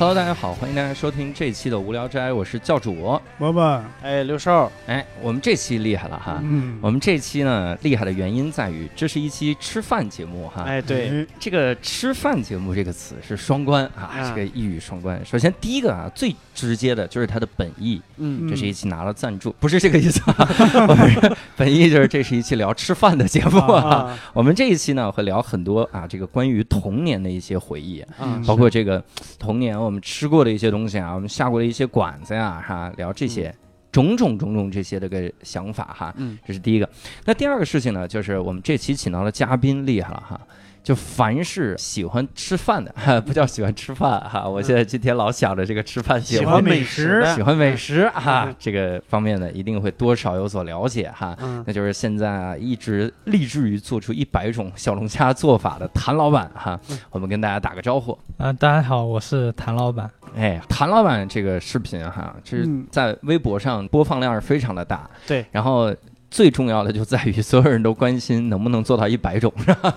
Hello，大家好，欢迎大家收听这一期的无聊斋，我是教主。伯伯，哎，刘少，哎，我们这期厉害了哈，嗯，我们这期呢厉害的原因在于，这是一期吃饭节目哈。哎，对，这个吃饭节目这个词是双关啊，啊。这个一语双关。首先第一个啊，最直接的就是它的本意，嗯。这是一期拿了赞助，不是这个意思啊，我们本意就是这是一期聊吃饭的节目啊。啊，我们这一期呢会聊很多啊，这个关于童年的一些回忆，嗯。包括这个童年我我们吃过的一些东西啊，我们下过的一些馆子呀，哈，聊这些种种种种这些的个想法哈，嗯这是第一个。那第二个事情呢，就是我们这期请到的嘉宾厉害了哈。就凡是喜欢吃饭的，哈，不叫喜欢吃饭哈，我现在今天老想着这个吃饭，喜欢美食。喜欢美食。哈嗯，这个方面呢，一定会多少有所了解哈。嗯。那就是现在啊，一直立志于做出一百种小龙虾做法的谭老板哈，嗯。我们跟大家打个招呼。啊、大家好，我是谭老板。哎，谭老板这个视频哈，这是嗯。在微博上播放量是非常的大。对，然后最重要的就在于所有人都关心能不能做到一百种，是吧？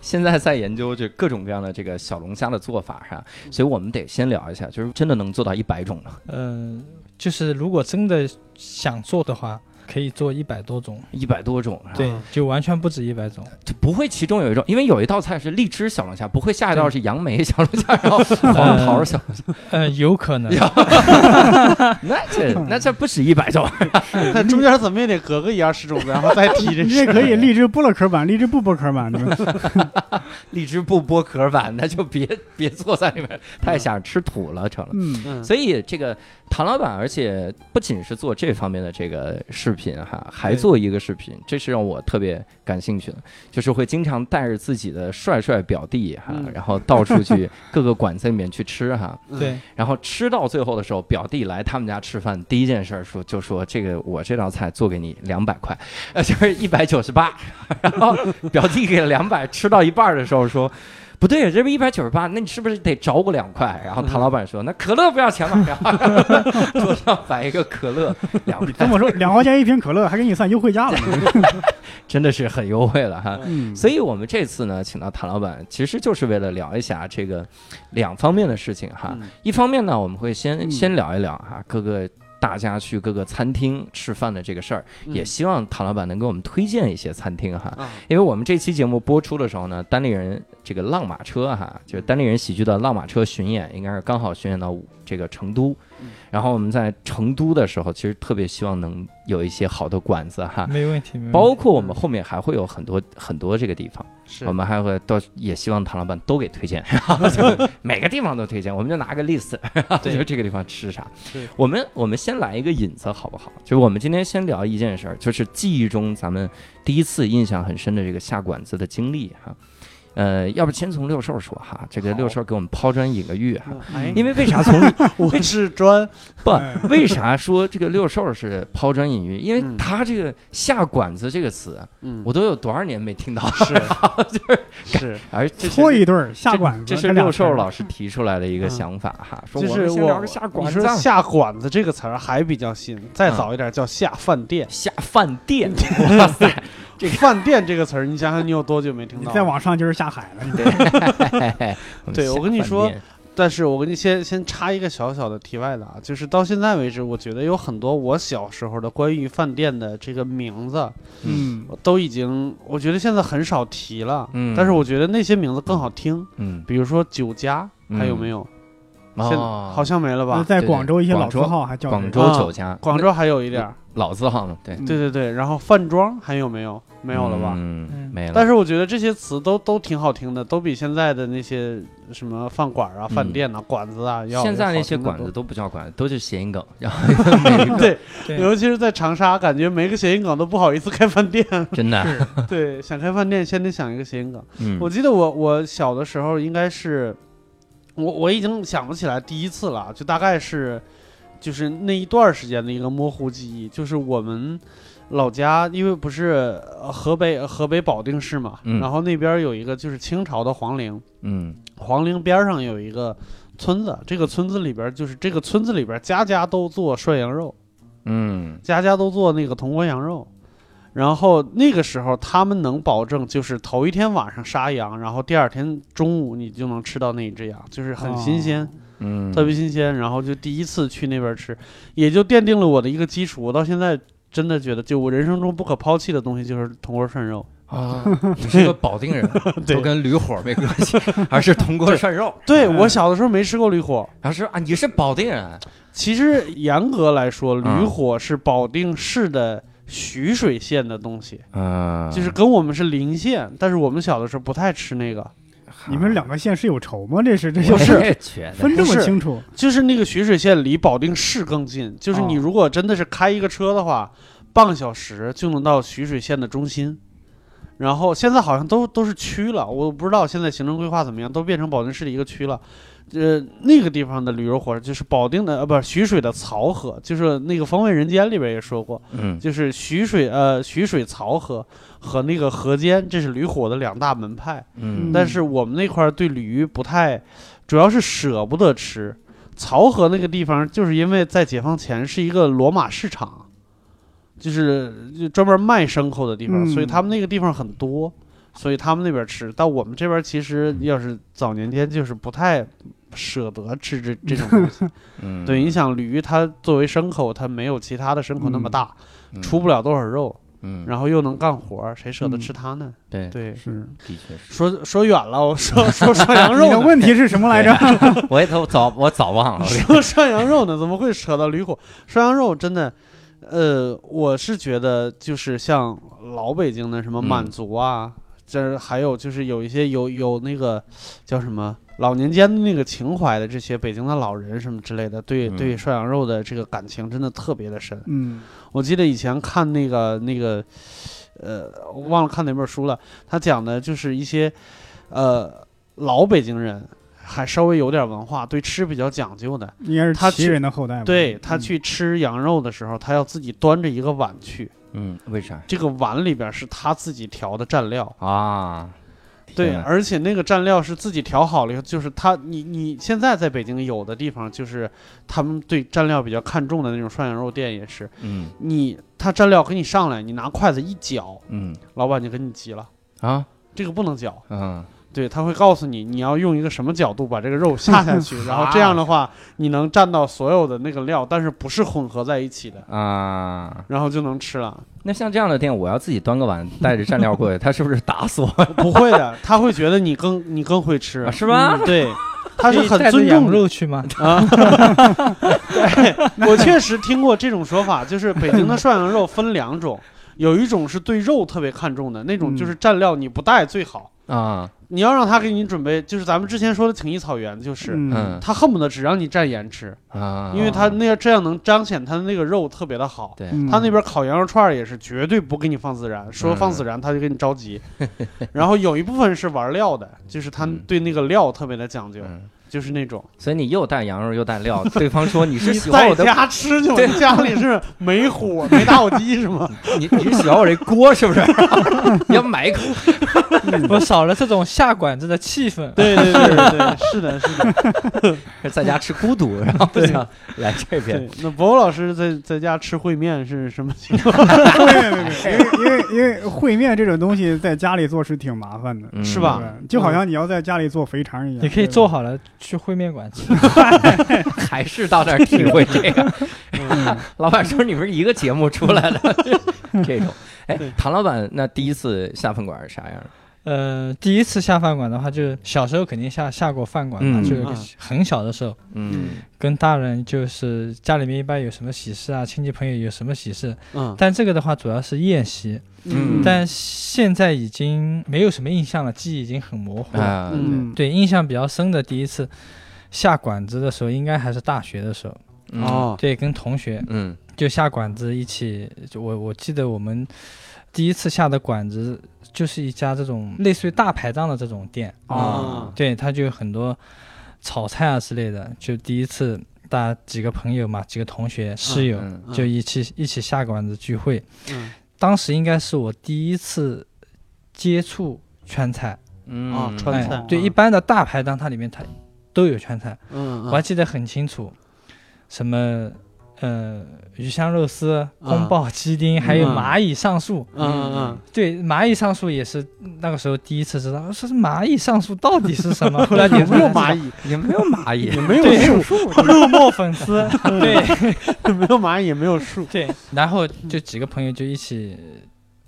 现在在研究这各种各样的这个小龙虾的做法哈，所以我们得先聊一下，就是真的能做到一百种吗？嗯、就是如果真的想做的话，可以做一百多种。一百多种，是吧对，就完全不止一百种。就不会其中有一种，因为有一道菜是荔枝小龙虾，不会下一道是杨梅小龙虾，然后黄桃小龙虾，呃，有可能。那这那这不止一百种。那中间怎么也得隔个一二十种，然后再提这你这可以荔枝剥了壳版，荔枝不剥壳版，对吧？荔枝不剥壳版，那就别别坐在里面，太想吃土了成了。嗯，嗯，所以这个唐老板，而且不仅是做这方面的这个视频哈，还做一个视频，这是让我特别感兴趣的，就是会经常带着自己的帅帅表弟哈，嗯然后到处去 各个馆子里面去吃哈，嗯对，然后吃到最后的时候，表弟来他们家吃饭，第一件事儿说就说这个我这道菜做给你两百块，呃就是一百九十八，然后表弟给了两百，吃到一半儿的时候说。不对，这不一百九十八，那你是不是得找我两块？然后谭老板说：“那可乐不要钱吗？” 然后 桌上摆一个可乐，两这块，么说两块钱一瓶可乐，还给你算优惠价了。真的是很优惠了哈。嗯，所以我们这次呢，请到谭老板，其实就是为了聊一下这个两方面的事情哈。嗯一方面呢，我们会先嗯先聊一聊哈，各个大家去各个餐厅吃饭的这个事儿，嗯也希望唐老板能给我们推荐一些餐厅哈。啊，因为我们这期节目播出的时候呢，单立人这个浪马车哈，就是单立人喜剧的浪马车巡演，应该是刚好巡演到这个成都嗯。然后我们在成都的时候，其实特别希望能有一些好的馆子哈。没问题。问题包括我们后面还会有很多很多这个地方，是我们还会都也希望唐老板都给推荐，就每个地方都推荐，我们就拿个 list，对就这个地方吃啥对。我们我们先来一个引子好不好？就是我们今天先聊一件事儿，就是记忆中咱们第一次印象很深的这个下馆子的经历哈。呃，要不先从六兽说哈，这个六兽给我们抛砖引个玉哈。哎，因为为啥从 我是砖，不哎为啥说这个六兽是抛砖引玉？因为嗯。他这个下馆子这个词，嗯，我都有多少年没听到。了，是。是，而这是搓一对下馆子，这是六兽老师提出来的一个想法哈，说我就是我们先聊个下馆子，下馆子这个词儿还比较新，再嗯。早一点叫下饭店。下饭店，哇塞，这个饭店这个词儿，你想想你有多久没听到？你再往上就是下海了。你对我跟你说但是我跟你先先插一个小小的题外的啊，就是到现在为止，我觉得有很多我小时候的关于饭店的这个名字，嗯，都已经我觉得现在很少提了。嗯但是我觉得那些名字更好听，嗯，比如说酒家，还有没有？现哦，好像没了吧？在广州一些老字号还叫广州酒家，广州还有一点，老字号嘛，对，嗯对对对。然后饭庄还有没有？没有了吧？嗯，嗯没了。但是我觉得这些词都都挺好听的，都比现在的那些什么饭馆啊、饭店啊、馆子啊要现在那些馆子都不叫馆子，都是谐音梗，然后 每对，对尤其是在长沙，感觉没个谐音梗都不好意思开饭店。真的，是对，想开饭店先得想一个谐音梗。嗯我记得我我小的时候应该是，我我已经想不起来第一次了，就大概是，就是那一段时间的一个模糊记忆，就是我们老家，因为不是呃河北河北保定市嘛，嗯然后那边有一个就是清朝的皇陵，嗯皇陵边上有一个村子，这个村子里边就是这个村子里边家家都做涮羊肉，嗯家家都做那个铜锅羊肉。然后那个时候他们能保证，就是头一天晚上杀羊，然后第二天中午你就能吃到那一只羊，就是很新鲜，嗯，特别新鲜。然后就第一次去那边吃，也就奠定了我的一个基础。我到现在真的觉得，就我人生中不可抛弃的东西就是铜锅涮肉。啊，你是个保定人，对都跟驴火没关系，而是铜锅涮肉。对嗯我小的时候没吃过驴火，然后是啊，你是保定人，其实严格来说，驴嗯火是保定市的徐水县的东西，嗯，就是跟我们是邻县，但是我们小的时候不太吃那个。你们两个县是有仇吗？这是这就是分这么清楚？就是那个徐水县离保定市更近，就是你哦如果真的是开一个车的话，半个小时就能到徐水县的中心。然后现在好像都都是区了，我不知道现在行政规划怎么样，都变成保定市的一个区了。呃，那个地方的驴肉火烧就是保定的，呃，不是徐水的漕河，就是那个《风味人间》里边也说过，嗯就是徐水呃徐水漕河和那个河间，这是驴火的两大门派。嗯但是我们那块儿对驴不太，主要是舍不得吃。漕河那个地方，就是因为在解放前是一个罗马市场，就是就专门卖牲口的地方，嗯所以他们那个地方很多，所以他们那边吃。但我们这边其实要是早年间就是不太舍得吃这这种东西。嗯，对，你想驴它作为牲口，它没有其他的牲口那么大，嗯。出不了多少肉，嗯，然后又能干活儿，谁舍得嗯。吃它呢？对，对，是的确是，说说远了，我说 说涮羊你的肉，问题是什么来着？我也都早我早忘了，说涮羊肉呢，怎么会扯到驴火？涮羊肉真的，呃，我是觉得就是像老北京的什么嗯。满族啊，这还有就是有一些有有那个叫什么老年间的那个情怀的这些北京的老人什么之类的，对嗯对涮羊肉的这个感情真的特别的深。嗯我记得以前看那个那个，呃，我忘了看哪本书了，他讲的就是一些，呃，老北京人还稍微有点文化，对吃比较讲究的。应该是他旗人的后代对他去吃羊肉的时候，他要自己端着一个碗去，嗯，为啥这个碗里边是他自己调的蘸料。啊？对，而且那个蘸料是自己调好了以后，就是他，你你现在在北京有的地方，就是他们对蘸料比较看重的那种涮羊肉店也是，嗯你他蘸料给你上来，你拿筷子一搅，嗯老板就跟你急了，啊这个不能搅。嗯对，他会告诉你你要用一个什么角度把这个肉下下去，然后这样的话你能蘸到所有的那个料，但是不是混合在一起的，啊，然后就能吃了。那像这样的店，我要自己端个碗带着蘸料过去，他是不是打死我不会的，他会觉得你更你更会吃啊？，是吧嗯？对，他是很尊重羊肉去吗？啊。对，我确实听过这种说法，就是北京的涮羊肉分两种，有一种是对肉特别看重的那种，就是蘸料你不带最好。啊，你要让他给你准备，就是咱们之前说的挺一草原，就是、他恨不得只让你蘸盐吃，啊，因为他那样这样能彰显他的那个肉特别的好。对，嗯他那边烤羊肉串也是绝对不给你放孜然，说放孜然他就给你着急。然后有一部分是玩料的，就是他嗯。对那个料特别的讲究，嗯，就是那种所以你又带羊肉又带料，对方说你是喜欢我的，在家吃去吧，对家里是没火 没打火机是吗？你你是喜欢我这锅是不是？你要买一口，我少了这种下馆子的气氛。对对对对对，是的，是的，在家吃孤独，然后不想来这边。那博老师在在家吃烩面是什么情况？对对对，因为因为因为烩面这种东西在家里做是挺麻烦的，嗯是吧就好像你要在家里做肥肠一样。你可以做好了去烩面馆吃。还是到那儿体会这个。嗯老板说你们是一个节目出来的 这种。哎，唐老板，那第一次下饭馆是啥样的？呃，第一次下饭馆的话，就是小时候肯定下下过饭馆嘛，嗯。就是嗯很小的时候，嗯。跟大人就是家里面一般有什么喜事啊，亲戚朋友有什么喜事，嗯。但这个的话主要是宴席，嗯。但现在已经没有什么印象了，记忆已经很模糊了。啊，嗯，对，印象比较深的第一次下馆子的时候，应该还是大学的时候，嗯，哦，对，跟同学嗯。就下馆子一起，就我我记得我们第一次下的馆子就是一家这种类似于大排档的这种店，啊。对，它就有很多炒菜啊之类的，就第一次大家几个朋友嘛，几个同学室友、就一起一起下馆子聚会，嗯。当时应该是我第一次接触川菜，嗯。啊川哎菜，对，一般的大排档它里面它都有川菜，嗯。我还记得很清楚，什么呃鱼香肉丝、啊。宫爆鸡丁，还有嗯蚂蚁上树。嗯嗯对，蚂蚁上树也是那个时候第一次知道，说是蚂蚁上树到底是什么。后来也，没有？蚂蚁？也没有蚂蚁，也没有对树，肉末粉丝，对。没有蚂蚁，也没有树。对，然后就几个朋友就一起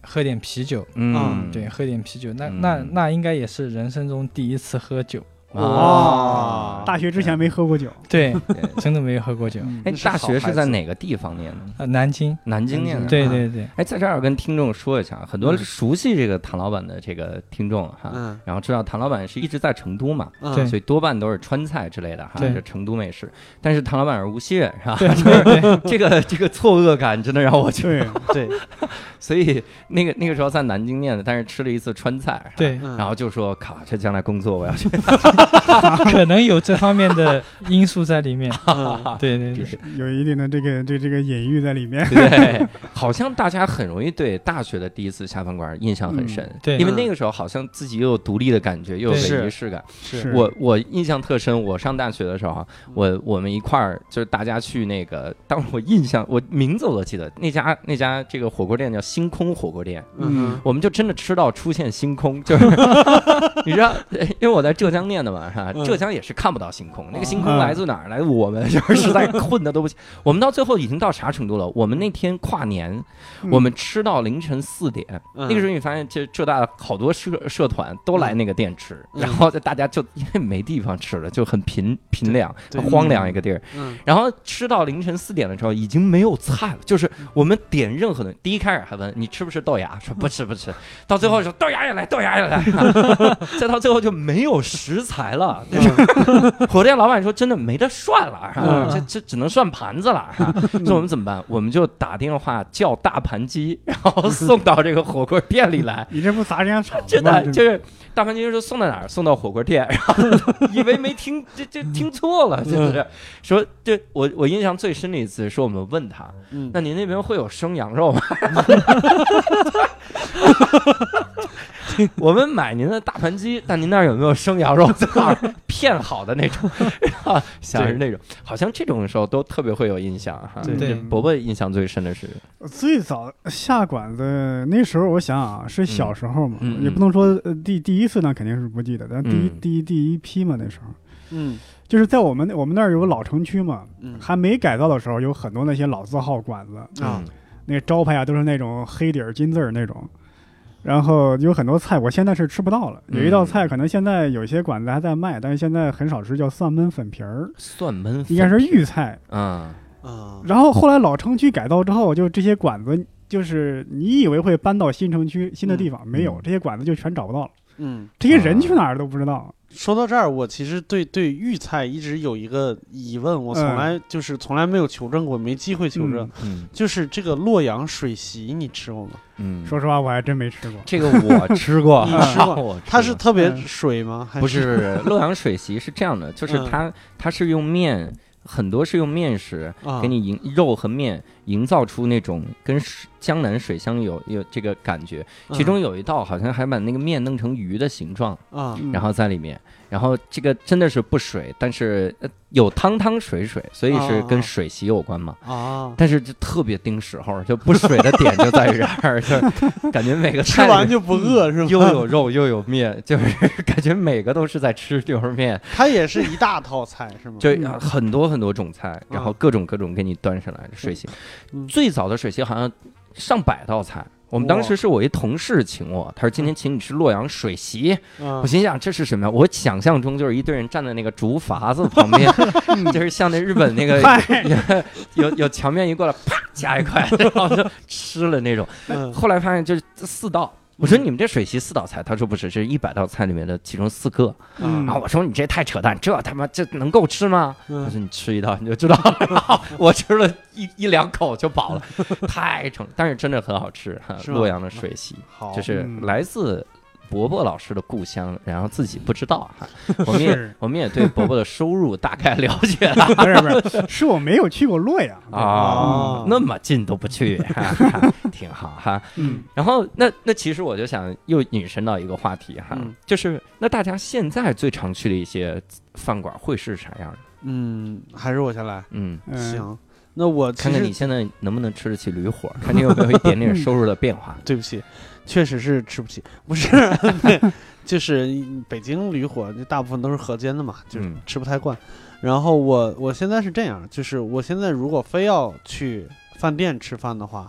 喝点啤酒，嗯，对，喝点啤酒，那嗯。那那应该也是人生中第一次喝酒，啊，大学之前没喝过酒，对，对真的没喝过酒。哎，那是大学是在哪个地方念的？呃，南京，南京念的。对对对，哎，在这儿跟听众说一下，很多嗯。熟悉这个唐老板的这个听众哈，嗯。然后知道唐老板是一直在成都嘛，嗯。对所以多半都是川菜之类的哈，对。这成都美食。但是唐老板是无锡人是吧？对 对。对，这个这个错愕感真的让我觉得，对，对，所以那个那个时候在南京念的，但是吃了一次川菜，对，嗯。然后就说靠，这将来工作我要去。可能有这方面的因素在里面。嗯。对对对，有一定的这个这这个隐喻在里面。对，好像大家很容易对大学的第一次下饭馆印象很深，对。因为那个时候好像自己又有独立的感觉，又有是仪式感。是。我我印象特深，我上大学的时候啊，我我们一块儿就是大家去那个，当时我印象我名字我都记得，那家那家这个火锅店叫星空火锅店，嗯。我们就真的吃到出现星空，就是你知道，因为我在浙江念的嘛，是吧？嗯浙江也是看不到星空，那个星嗯空来自哪儿？来自我们，就是实在困的都不行。我们到最后已经到啥程度了？我们那天跨年，嗯我们吃到凌晨四点，嗯那个时候你发现这浙大好多社社团都来那个店吃，嗯然后大家就因为没地方吃了，就很贫贫凉，荒凉一个地儿。嗯然后吃到凌晨四点的时候，已经没有菜了。就是我们点任何的，第一开始还问你吃不吃豆芽，说不吃不吃，到最后说豆芽也来，豆芽也来，再到最后就没有食材了。就是火店老板说真的没得涮了，这这只能涮盘子了。那我们怎么办？我们就打电话叫大盘鸡，然后 送到这个火锅店里来。你这不砸人家场 子真吗？的就是大盘鸡说送到哪儿？送到火锅店，然后以为没听，这这听错了，是不是 说这我我印象最深的一次说我们问他，嗯那您那边会有生羊肉吗？我们买您的大盘鸡，但您那儿有没有生羊肉？片好的那种，然后想是那种，好像这种时候都特别会有印象哈。对。对。伯伯印象最深的是，最早下馆子那时候，我想啊，是小时候嘛，也不能说呃第第一次呢，肯定是不记得，但第一、嗯。第一第一批嘛，那时候。嗯。就是在我们我们那儿有个老城区嘛，嗯。还没改造的时候，有很多那些老字号馆子，啊。嗯。那个招牌啊都是那种黑底儿金字儿那种。然后有很多菜，我现在是吃不到了。有一道嗯菜，可能现在有些馆子还在卖，但是现在很少吃，叫蒜焖粉皮儿，蒜焖粉应该是豫菜。啊啊然后后来老城区改造之后，就这些馆子，就是你以为会搬到新城区新的地方，没有嗯这些馆子就全找不到了，嗯。这些人去哪儿都不知道。说到这儿，我其实对对豫菜一直有一个疑问，我从嗯来就是从来没有求证过，没机会求证。嗯就是这个洛阳水席，你吃过吗？嗯，说实话，我还真没吃过。这个我 吃过，你吃过 它是特别嗯水吗？还不是洛阳水席是这样的，就是嗯它它是用面，很多是用面食啊。给你营肉和面营造出那种跟水江南水乡有有这个感觉，其中有一道好像还把那个面弄成鱼的形状，啊。嗯然后在里面，然后这个真的是不水，但是呃有汤汤水水，所以是跟水席有关嘛。啊，但是就特别盯时候，就不水的点就在于这儿，就感觉每个吃完就不饿是吧？又有肉又有面，就是感觉每个都是在吃牛肉面，它也是一大套菜是吗？就嗯很多很多种菜，然后各种各种给你端上来。水席嗯最早的水席好像上百道菜。我们当时是我一同事请我，他说今天请你吃洛阳水席。啊我心想这是什么呀？我想象中就是一堆人站在那个竹筏子旁边，就是像那日本那个 有有墙面一过来，啪夹一块，然后就吃了那种。嗯后来发现就是四道。我说你们这水席四道菜，他说不是，这是一百道菜里面的其中四个。嗯然后我说你这太扯淡，这他妈这能够吃吗？他嗯说你吃一道你就知道了。然 后我吃了一一两口就饱了，太撑，但是真的很好吃哈。洛阳的水席，就是嗯来自。伯伯老师的故乡，然后自己不知道哈，我们也我们也对伯伯的收入大概了解。了 不是不是，是我没有去过洛阳。啊哦，那么近都不去，哈哈挺好哈。嗯，然后那那其实我就想又引申到一个话题哈，嗯。就是那大家现在最常去的一些饭馆会是啥样的？嗯，还是我先来。嗯。嗯。行，那我看看你现在能不能吃得起驴火，看你有没有一点点收入的变化。对不起，确实是吃不起，不是，就是北京驴火，就大部分都是河间的嘛，就是嗯吃不太惯。然后我我现在是这样，就是我现在如果非要去饭店吃饭的话，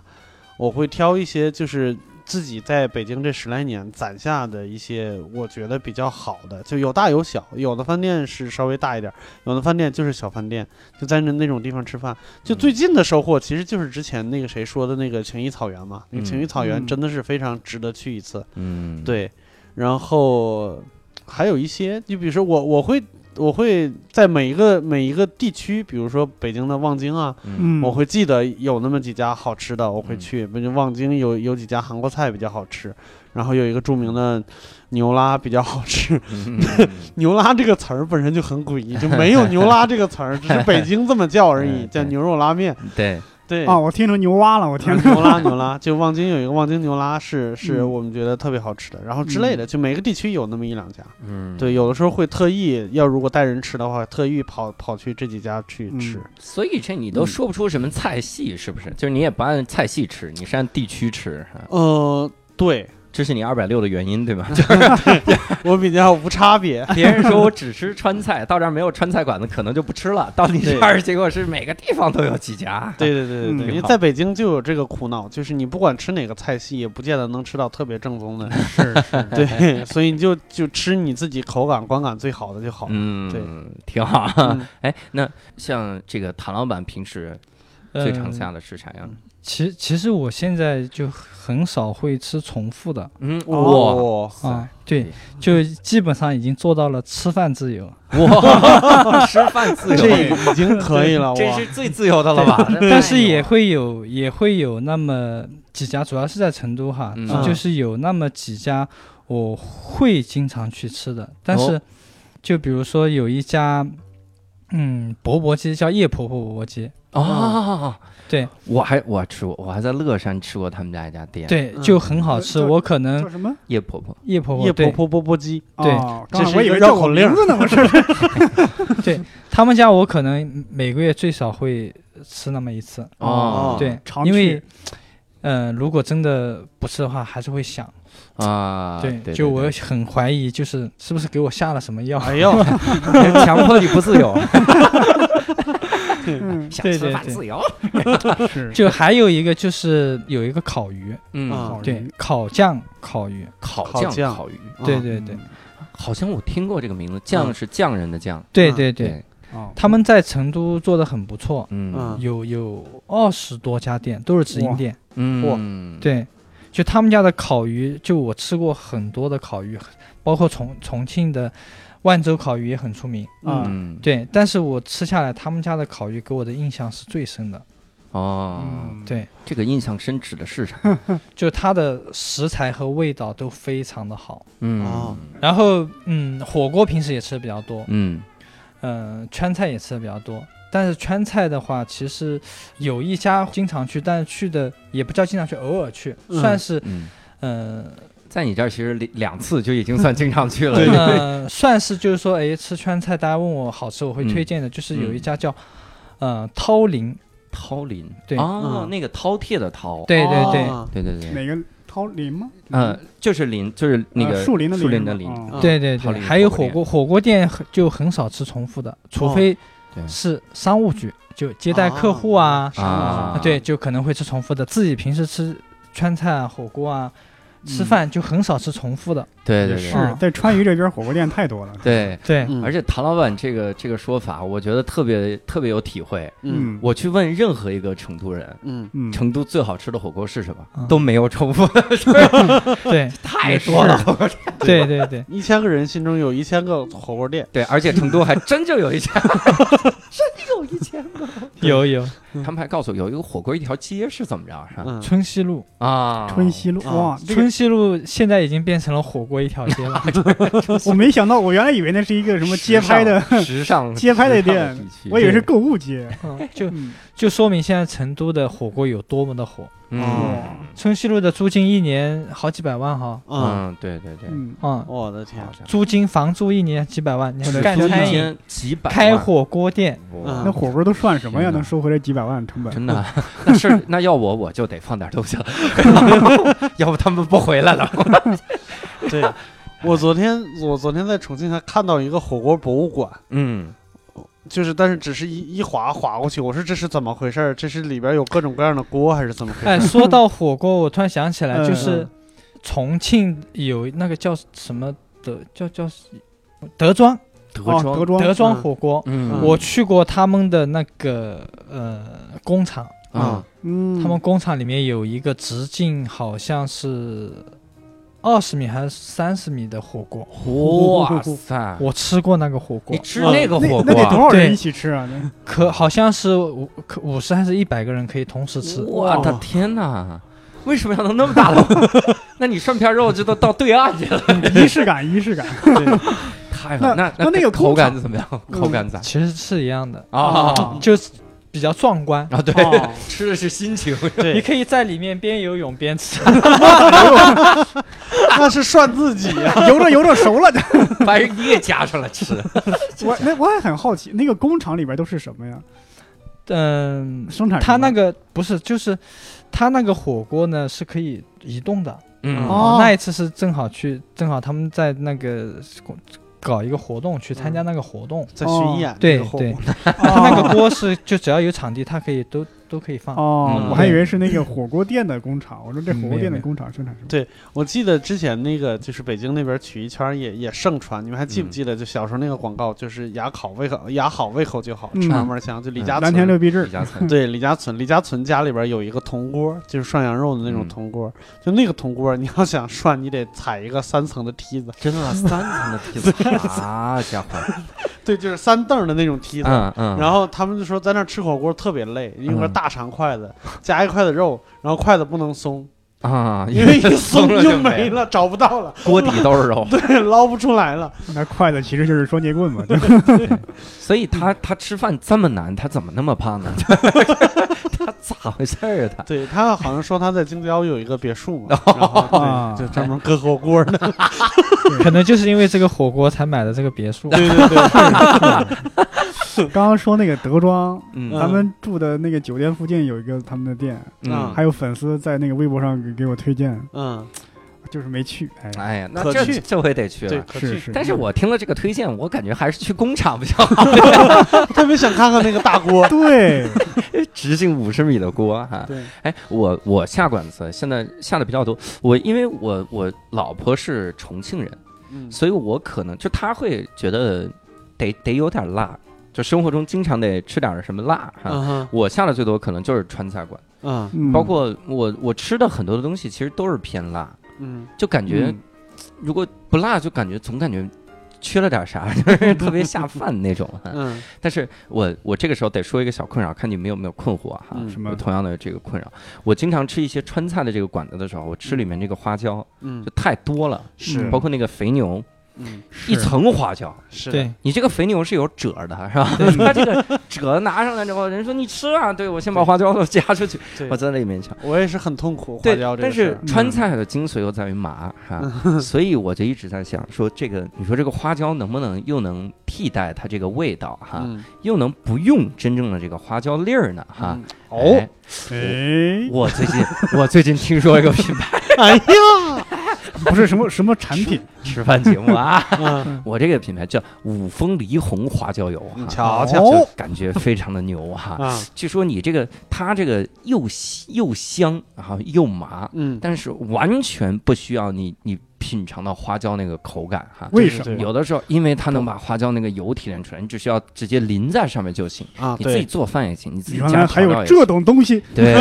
我会挑一些就是自己在北京这十来年攒下的一些我觉得比较好的，就有大有小，有的饭店是稍微大一点，有的饭店就是小饭店，就在那那种地方吃饭。就最近的收获其实就是之前那个谁说的那个情谊草原嘛，那个情谊草原嗯真的是非常值得去一次。嗯，，对，然后还有一些，就比如说我我会我会在每一个每一个地区，比如说北京的望京啊，我会记得有那么几家好吃的，我会嗯去。北京望京有有几家韩国菜比较好吃，然后有一个著名的牛拉比较好吃。嗯 牛拉这个词儿本身就很诡异，就 没有牛拉这个词儿，只是北京这么叫而已，叫牛肉拉面。对，对，啊，我听成牛蛙了，我听成！啊牛拉 牛拉，就望京有一个望京牛拉是是嗯我们觉得特别好吃的，然后之类的，就每个地区有那么一两家。嗯，对，有的时候会特意要如果带人吃的话，特意跑跑去这几家去嗯吃。所以这你都说不出什么菜系，是不是？就是你也不按菜系吃，你是按地区吃，啊呃，对这是你二百六的原因，对吗？我比较无差别。别人说我只吃川菜，到这儿没有川菜馆子，可能就不吃了。到你这儿，结果是每个地方都有几家。对对对对因为在北京就有这个苦恼，就是你不管吃哪个菜系，也不见得能吃到特别正宗的。是 是，对，所以你就就吃你自己口感观感最好的就好了。嗯，对，挺好。嗯哎，那像这个谭老板平时最常嗯下的是啥样？其其实我现在就很少会吃重复的。嗯，哇。哦，啊，对，就基本上已经做到了吃饭自由。哇，吃饭自由。这由，已经可以了，这是最自由的了吧？但是也会有也会有那么几家，主要是在成都哈，嗯。就是有那么几家我会经常去吃的，但是哦。就比如说有一家，嗯，钵钵鸡叫叶婆婆钵钵鸡，哦，对。我还我还吃过，我还在乐山吃过他们家一家店，，对，嗯。就很好吃。这我可能叫什么？叶婆婆，叶婆婆叶婆对。婆钵钵鸡，对哦这是一个刚才我以为叫我绕口令。名字呢，我是 他们家我可能每个月最少会吃那么一次，哦。对常，因为去。嗯、如果真的不吃的话，还是会想。啊，对，对，就我对。很怀疑，就是是不是给我下了什么药？哎呦，强迫你不自由，嗯，想吃对对对。饭自由，是。就还有一个就是有一个烤鱼，嗯，啊对烤酱烤鱼，烤酱。烤酱。烤鱼，啊。对对。对嗯。好像我听过这个名字，酱是匠人的匠，嗯对对对，对，哦，他们在成都做的很不错，嗯。嗯。有有二十多家店，都是直营店。嗯，对，就他们家的烤鱼，就我吃过很多的烤鱼，包括重重庆的万州烤鱼也很出名。啊嗯，对，但是我吃下来，他们家的烤鱼给我的印象是最深的。哦，嗯，对，这个印象深指的是啥？就它的食材和味道都非常的好。嗯。哦。然后，嗯，火锅平时也吃的比较多，嗯。嗯、川菜也吃的比较多。但是川菜的话，其实有一家经常去，但是去的也不叫经常去，偶尔去，嗯。算是嗯，嗯在你这儿其实两两次就已经算经常去了，对对，算是就是说，哎，吃川菜，大家问我好吃，我会嗯推荐的，就是有一嗯家叫呃涛林，涛林，对。哦，嗯。那个饕餮的饕，对对对。哦对对对，哪个涛林吗？嗯，就是林，就是那个呃树林的树林的林，对对对，还有火锅火锅店很就很少吃重复的，除哦。非是商务局，就接待客户啊，啊，对，就可能会吃重复的。自己平时吃川菜啊、火锅啊，吃饭就很少吃重复的。对对对。是。在川渝这边火锅店太多了。对。对，嗯。而且唐老板这个这个说法，我觉得特别特别有体会。嗯。我去问任何一个成都人，嗯。嗯，成都最好吃的火锅是什么，嗯。都没有重复的，对，太多了。火锅店。对对对，一千个人心中有一千个火锅店，对，而且成都还真就有一家，有一千个。有有。他们还告诉我有一个火锅一条街是怎么着，是吧？嗯，春熙路，啊，春熙路啊哇，这个春熙路现在已经变成了火锅过一条街了。我没想到，我原来以为那是一个什么街拍的，时尚 街拍的店我以为是购物街。嗯，就嗯。就说明现在成都的火锅有多么的火。嗯。哦。春熙路的租金一年好几百万哈，嗯，嗯，对对对，嗯，嗯，我的天。租金房租一年几百万，你干餐饮、几百开火锅店，那火锅都算什么呀？能收回来几百万成本？真的，那是那要我我就得放点东西了，要不他们不回来了。对。我昨天我昨天在重庆还看到一个火锅博物馆，嗯，就是但是只是一一划划过去，我说这是怎么回事儿？这是里边有各种各样的锅还是怎么回事？哎，说到火锅，我突然想起来，嗯就是重庆有那个叫什么德，叫叫德庄？德哦，德庄，德庄火锅，嗯。我去过他们的那个呃工厂，啊，嗯，他们工厂里面有一个直径好像是二十米还是三十米的火锅，哇塞，我吃过那个火锅你，吃那个火锅啊，那得多少人一起吃啊？那可好像是五可五十还是一百个人可以同时吃，我的天哪！为什么要弄那么大的？那你涮片肉就都到对岸去了，仪式感，仪式感。太好。那那那个口感怎么样？口感咋？其实是一样的，啊就是比较壮观。啊，对哦，吃的是心情。对你，可以在里面边游泳边吃，那是涮自己呀。游着游着熟了。把人你也夹上了吃，我那我也很好奇，那个工厂里边都是什么呀？嗯，生产它那个不是，就是它那个火锅呢是可以移动的。嗯哦那一次是正好去，正好他们在那个搞一个活动，去参加那个活动。在巡演，对对。他，那个锅是就只要有场地，他可以都都可以放。哦嗯，我还以为是那个火锅店的工厂。我说这火锅店的工厂生产什么？对我记得之前那个就是北京那边曲艺圈儿也也盛传，你们还记不嗯记得？就小时候那个广告，就是牙好胃口，牙好胃口就好，嗯吃嘛嘛香。就李家蓝天，六必治李，家村对李家村，李家村家里边有一个铜锅，就是涮羊肉的那种嗯铜锅。就那个铜锅，你要想涮，你得踩一个三层的梯子，真的三层的梯子，啊家伙，对，就是三凳的那种梯子。嗯嗯，然后他们就说在那吃火锅特别累，用个嗯大长筷子 夹一筷子肉，然后筷子不能松，啊，因为一松了就没没，了，找不到了，锅底都是肉，对，捞不出来了。那筷子其实就是双截棍嘛。对对所以他他吃饭这么难，他怎么那么胖呢？他咋回事儿啊？他对他好像说他在京郊有一个别墅嘛，然后啊对，就专门搁火锅的。可能就是因为这个火锅才买的这个别墅。对对对，刚刚说那个德庄，嗯咱们住的那个酒店附近有一个他们的店，嗯，还有粉丝在那个微博上给给我推荐，嗯，就是没去。哎，哎呀，那这这回得去对，了。可去。是是。但是我听了这个推荐，我感觉还是去工厂比较好，特别想看看那个大锅。对，直径五十米的锅哈。对，哎，我我下馆子现在下的比较多，我因为我我老婆是重庆人，嗯所以我可能就她会觉得得得有点辣，就生活中经常得吃点什么辣哈。我下的最多可能就是川菜馆，包括我我吃的很多的东西其实都是偏辣，嗯。就感觉嗯。如果不辣就感觉总感觉缺了点啥，就是 特别下饭那种。哈。嗯。但是我我这个时候得说一个小困扰，看你们有没有困惑哈。嗯。什么？有同样的这个困扰，我经常吃一些川菜的这个馆子的时候，我吃里面这个花椒嗯。就太多了，是。包括那个肥牛，嗯一层花椒。是对，你这个肥牛是有褶的，是吧？它 这个褶拿上来之后，人说你吃啊，对我先把花椒都夹出去，我在那里面抢。我也是很痛苦花椒，这但是川菜的精髓又在于麻哈，所以我就一直在想说，这个你说这个花椒能不能又能替代它这个味道哈，嗯。又能不用真正的这个花椒粒儿呢哈？嗯。哦，哎，我最近我最近听说一个品牌。哎呀，不是什么什么产品，吃饭节目啊，嗯，我这个品牌叫五峰梨红花椒油瞧瞧哦感觉非常的牛哈。啊，据说你这个它这个又细又香然后又麻，嗯，但是完全不需要你你品尝到花椒那个口感哈。为什么？有的时候，因为它能把花椒那个油提炼出来，你只需要直接淋在上面就行。啊，你自己，做饭也行，你自己加还。有这种东西，对，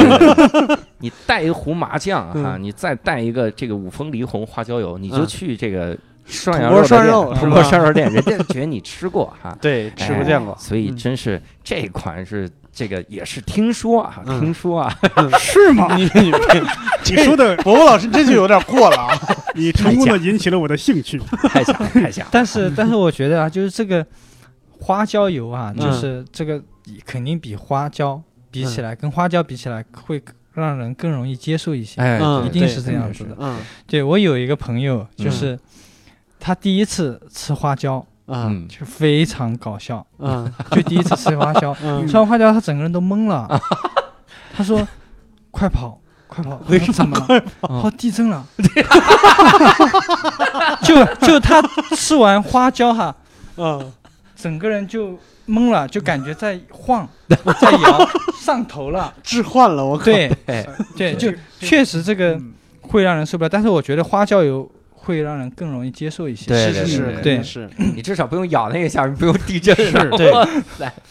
你带一壶麻酱哈，嗯你再带一个这个五峰梨红花椒油，你就嗯去这个涮铜锅涮羊肉的店铜锅肉涮肉店，人家觉得你吃过哈。对，吃过哎见过，所以嗯真是这款是这个也是听说啊，嗯听说啊，是吗？你你 你说的，伯伯老师这就有点过了啊。你成功的引起了我的兴趣。太强了太假了。但是但是我觉得啊，就是这个花椒油啊，嗯就是这个肯定比花椒比起来，跟花椒比起来会让人更容易接受一些。哎，一定是这样子的。嗯对我有一个朋友，嗯就是他第一次吃花椒，嗯嗯，就非常搞笑，嗯就第一次吃花椒，嗯吃完花椒他整个人都懵了，他说：“快跑！”快跑！为什怎么了？好哦，地震了！就就他吃完花椒哈，嗯整个人就懵了，就感觉在晃，在摇，上头了。置换了，我靠。对哎，对，就确实这个嗯会让人受不了，但是我觉得花椒油会让人更容易接受一些。对是是是，对对。是。你至少不用咬那一下，不用地震。是对。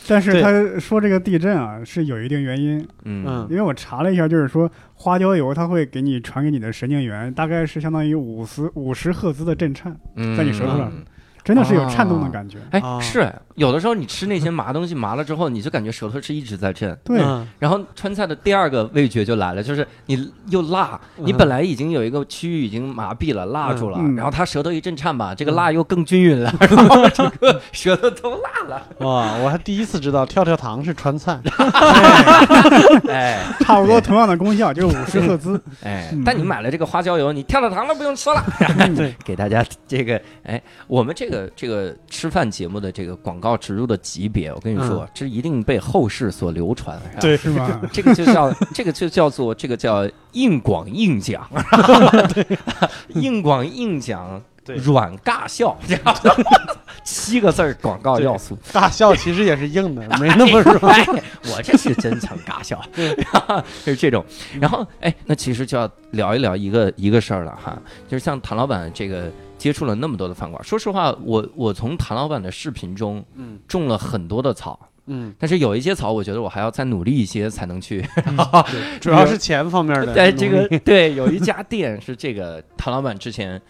但是他说这个地震啊是有一定原因，嗯。嗯。因为我查了一下，就是说花椒油它会给你传给你的神经元，大概是相当于五十五十赫兹的震颤，嗯在你舌头上。嗯真的是有颤动的感觉。哎，啊是哎有的时候你吃那些麻东西麻了之后，你就感觉舌头是一直在震。对，嗯然后川菜的第二个味觉就来了，就是你又辣，你嗯本来已经有一个区域已经麻痹了、辣住了，嗯然后它舌头一震颤吧，这个辣又更均匀了，然后这个舌头都辣了。哇，我还第一次知道跳跳糖是川菜。哎 差不多同样的功效，就是五十赫兹。哎嗯，但你买了这个花椒油，你跳跳糖都不用吃了。对，给大家这个，哎，我们这个这个吃饭节目的这个广告植入的级别，我跟你说，这一定被后世所流传。对是吗？这个就叫 这个就叫做这个叫硬广硬讲，硬广硬讲，对软尬笑，七个字儿广告要素。尬笑其实也是硬的，没那么软。哎，我这是真诚尬笑，就 是这种。然后，哎，那其实就要聊一聊一个一个事儿了哈，就是像谭老板这个接触了那么多的饭馆，说实话，我我从谭老板的视频中嗯种了很多的草，嗯，但是有一些草，我觉得我还要再努力一些才能去。对，主要是钱方面的。在，这个 对，有一家店是这个谭老板之前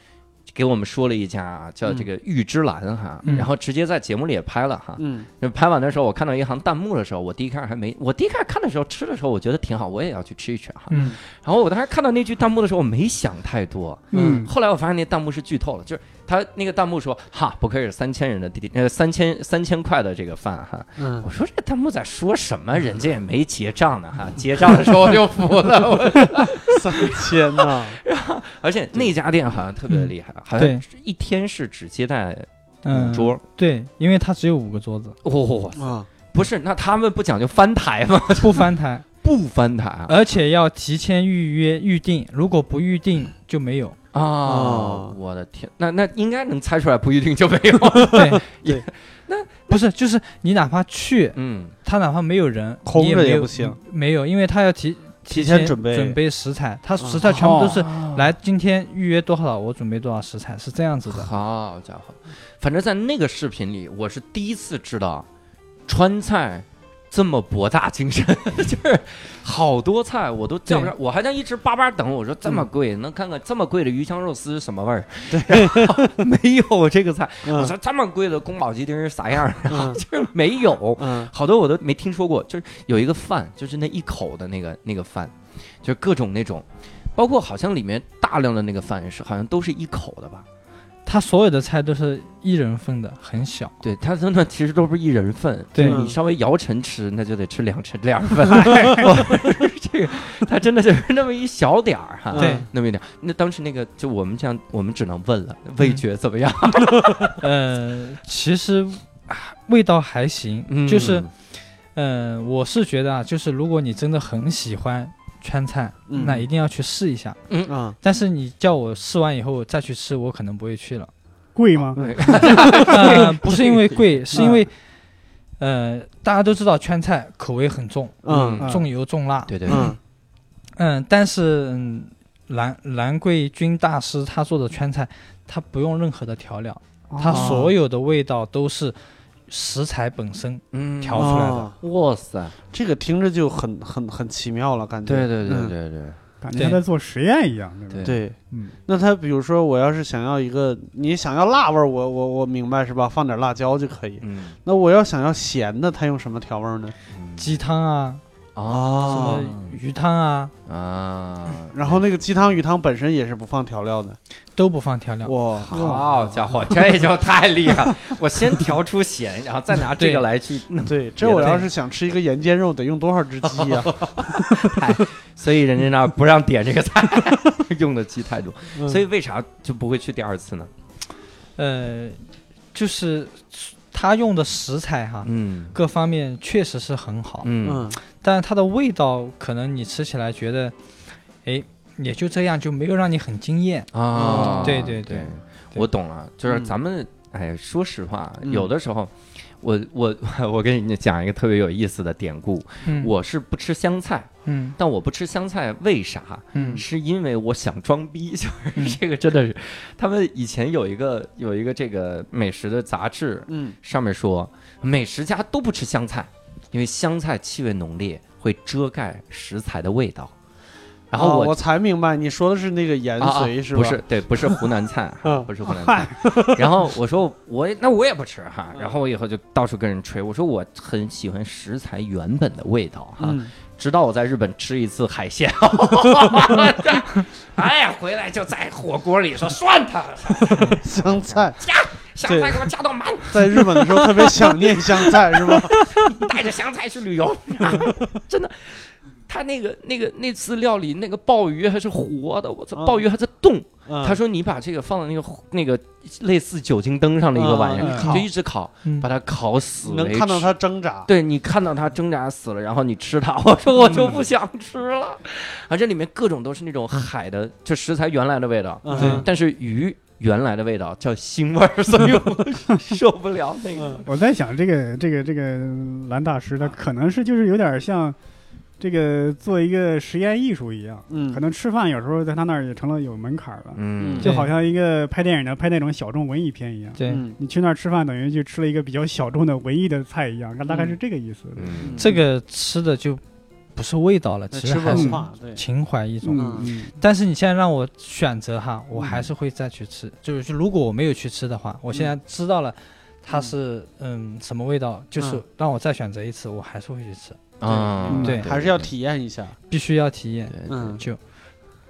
给我们说了一家叫这个玉芝兰哈，嗯然后直接在节目里也拍了哈。嗯就拍完的时候，我看到一行弹幕的时候，我第一开始还没，我第一开始看的时候吃的时候，我觉得挺好，我也要去吃一吃哈。嗯，然后我当时看到那句弹幕的时候，我没想太多。嗯，后来我发现那弹幕是剧透了，就是他那个弹幕说：“哈，不愧是三千人的弟弟，呃，三千三千块的这个饭哈。”嗯我说这弹幕在说什么？人家也没结账呢哈，结账的时候我就服了。我 三千呐，而且那家店好像特别厉害，好像一天是只接待五嗯，桌。对，因为它只有五个桌子，哦，啊，不是，那他们不讲究翻台吗？不翻台，不翻台啊？而且要提前预约预定，如果不预定就没有。啊。哦，我的天，那那应该能猜出来，不一定就没有。对 那，不是，就是你哪怕去，嗯，他哪怕没有人，空着也不行，没有，因为他要提提前前准备。准备食材，他食材全部都是哦。来今天预约多少，我准备多少食材，是这样子的。好家伙，反正在那个视频里，我是第一次知道川菜这么博大精深，就是好多菜我都叫不上，我还在一直巴巴等，我说这么贵，能看看这么贵的鱼香肉丝是什么味儿？对，没有这个菜，我嗯说这么贵的宫保鸡丁是啥样儿？嗯 就是没有。嗯好多我都没听说过，就是有一个饭，就是那一口的那个那个饭，就是各种那种，包括好像里面大量的那个饭是好像都是一口的吧？他所有的菜都是一人份的，很小。对，它真的其实都不是一人份，对你稍微摇成吃，那就得吃两成 两份。这个它真的就是那么一小点儿哈，对那么一点儿。那当时那个就我们这样，我们只能问了，味觉怎么样？呃，其实啊味道还行，嗯就是，呃，我是觉得啊，就是如果你真的很喜欢川菜，嗯那一定要去试一下。啊，但是你叫我试完以后再去吃，我可能不会去了。贵吗？呃，不是因为贵，是因为，呃，大家都知道川菜口味很重，嗯嗯重油重辣。对对，嗯嗯，但是嗯兰兰桂君大师他做的川菜，他不用任何的调料，他哦所有的味道都是食材本身嗯调出来的。哦哇塞，这个听着就很很很奇妙了，感觉。对对对嗯对对，感觉他在做实验一样，对吧？对对，嗯，那他比如说我要是想要一个，你想要辣味儿，我我我明白是吧？放点辣椒就可以。嗯那我要想要咸的，他用什么调味儿呢？鸡汤啊，什哦么鱼汤啊，啊，然后那个鸡汤、鱼汤本身也是不放调料的。都不放调料。哇，好家伙，这就太厉害了！我先调出咸，然后再拿这个来去弄。对，这我要是想吃一个盐煎肉，得用多少只鸡呀？所以人家那儿不让点这个菜，用的鸡太多。嗯所以为啥就不会去第二次呢？呃，就是他用的食材哈，嗯各方面确实是很好，嗯嗯但是它的味道可能你吃起来觉得，哎，也就这样，就没有让你很惊艳。啊，对对对对，我懂了，就是嗯。咱们哎，说实话，嗯。有的时候。我我 我跟你讲一个特别有意思的典故，嗯，我是不吃香菜，嗯。但我不吃香菜为啥？嗯。是因为我想装逼，就是嗯。这个真的是，他们以前有一个有一个这个美食的杂志，嗯。上面说美食家都不吃香菜，因为香菜气味浓烈，会遮盖食材的味道。然后我、哦我才明白你说的是那个盐啊啊是吧？不是对，不是湖南菜，嗯不是湖南菜。然后我说我那我也不吃哈，然后我以后就到处跟人吹，我说我很喜欢食材原本的味道哈。嗯直到我在日本吃一次海鲜，哎呀，回来就在火锅里说涮它，香菜，香菜给我加到满，在日本的时候特别想念香菜是吧？带着香菜去旅游，真的。他那个那个那次料理那个鲍鱼还是活的，我操，嗯鲍鱼还在动。嗯他说你把这个放到那个那个类似酒精灯上的一个玩意儿，就一直烤，嗯把它烤死能看到它挣扎。对你看到它挣扎死了，然后你吃它，我说我就不想吃了。啊，这里面各种都是那种海的，就食材原来的味道，嗯但是鱼原来的味道叫腥味儿，所以我 受不了那个。嗯。我在想，这个这个这个蓝大师，他可能是就是有点像这个做一个实验艺术一样，嗯。可能吃饭有时候在他那儿也成了有门槛了，嗯。就好像一个拍电影的拍那种小众文艺片一样。对，嗯。你去那儿吃饭，等于就吃了一个比较小众的文艺的菜一样，大概是这个意思。嗯。这个吃的就不是味道了，其实还是。情怀一种。嗯嗯，但是你现在让我选择哈，我还是会再去吃。就是如果我没有去吃的话，我现在知道了它是嗯。什么味道，就是嗯。让我再选择一次，我还是会去吃，啊，对还是要体验一下。必须要体验，嗯，就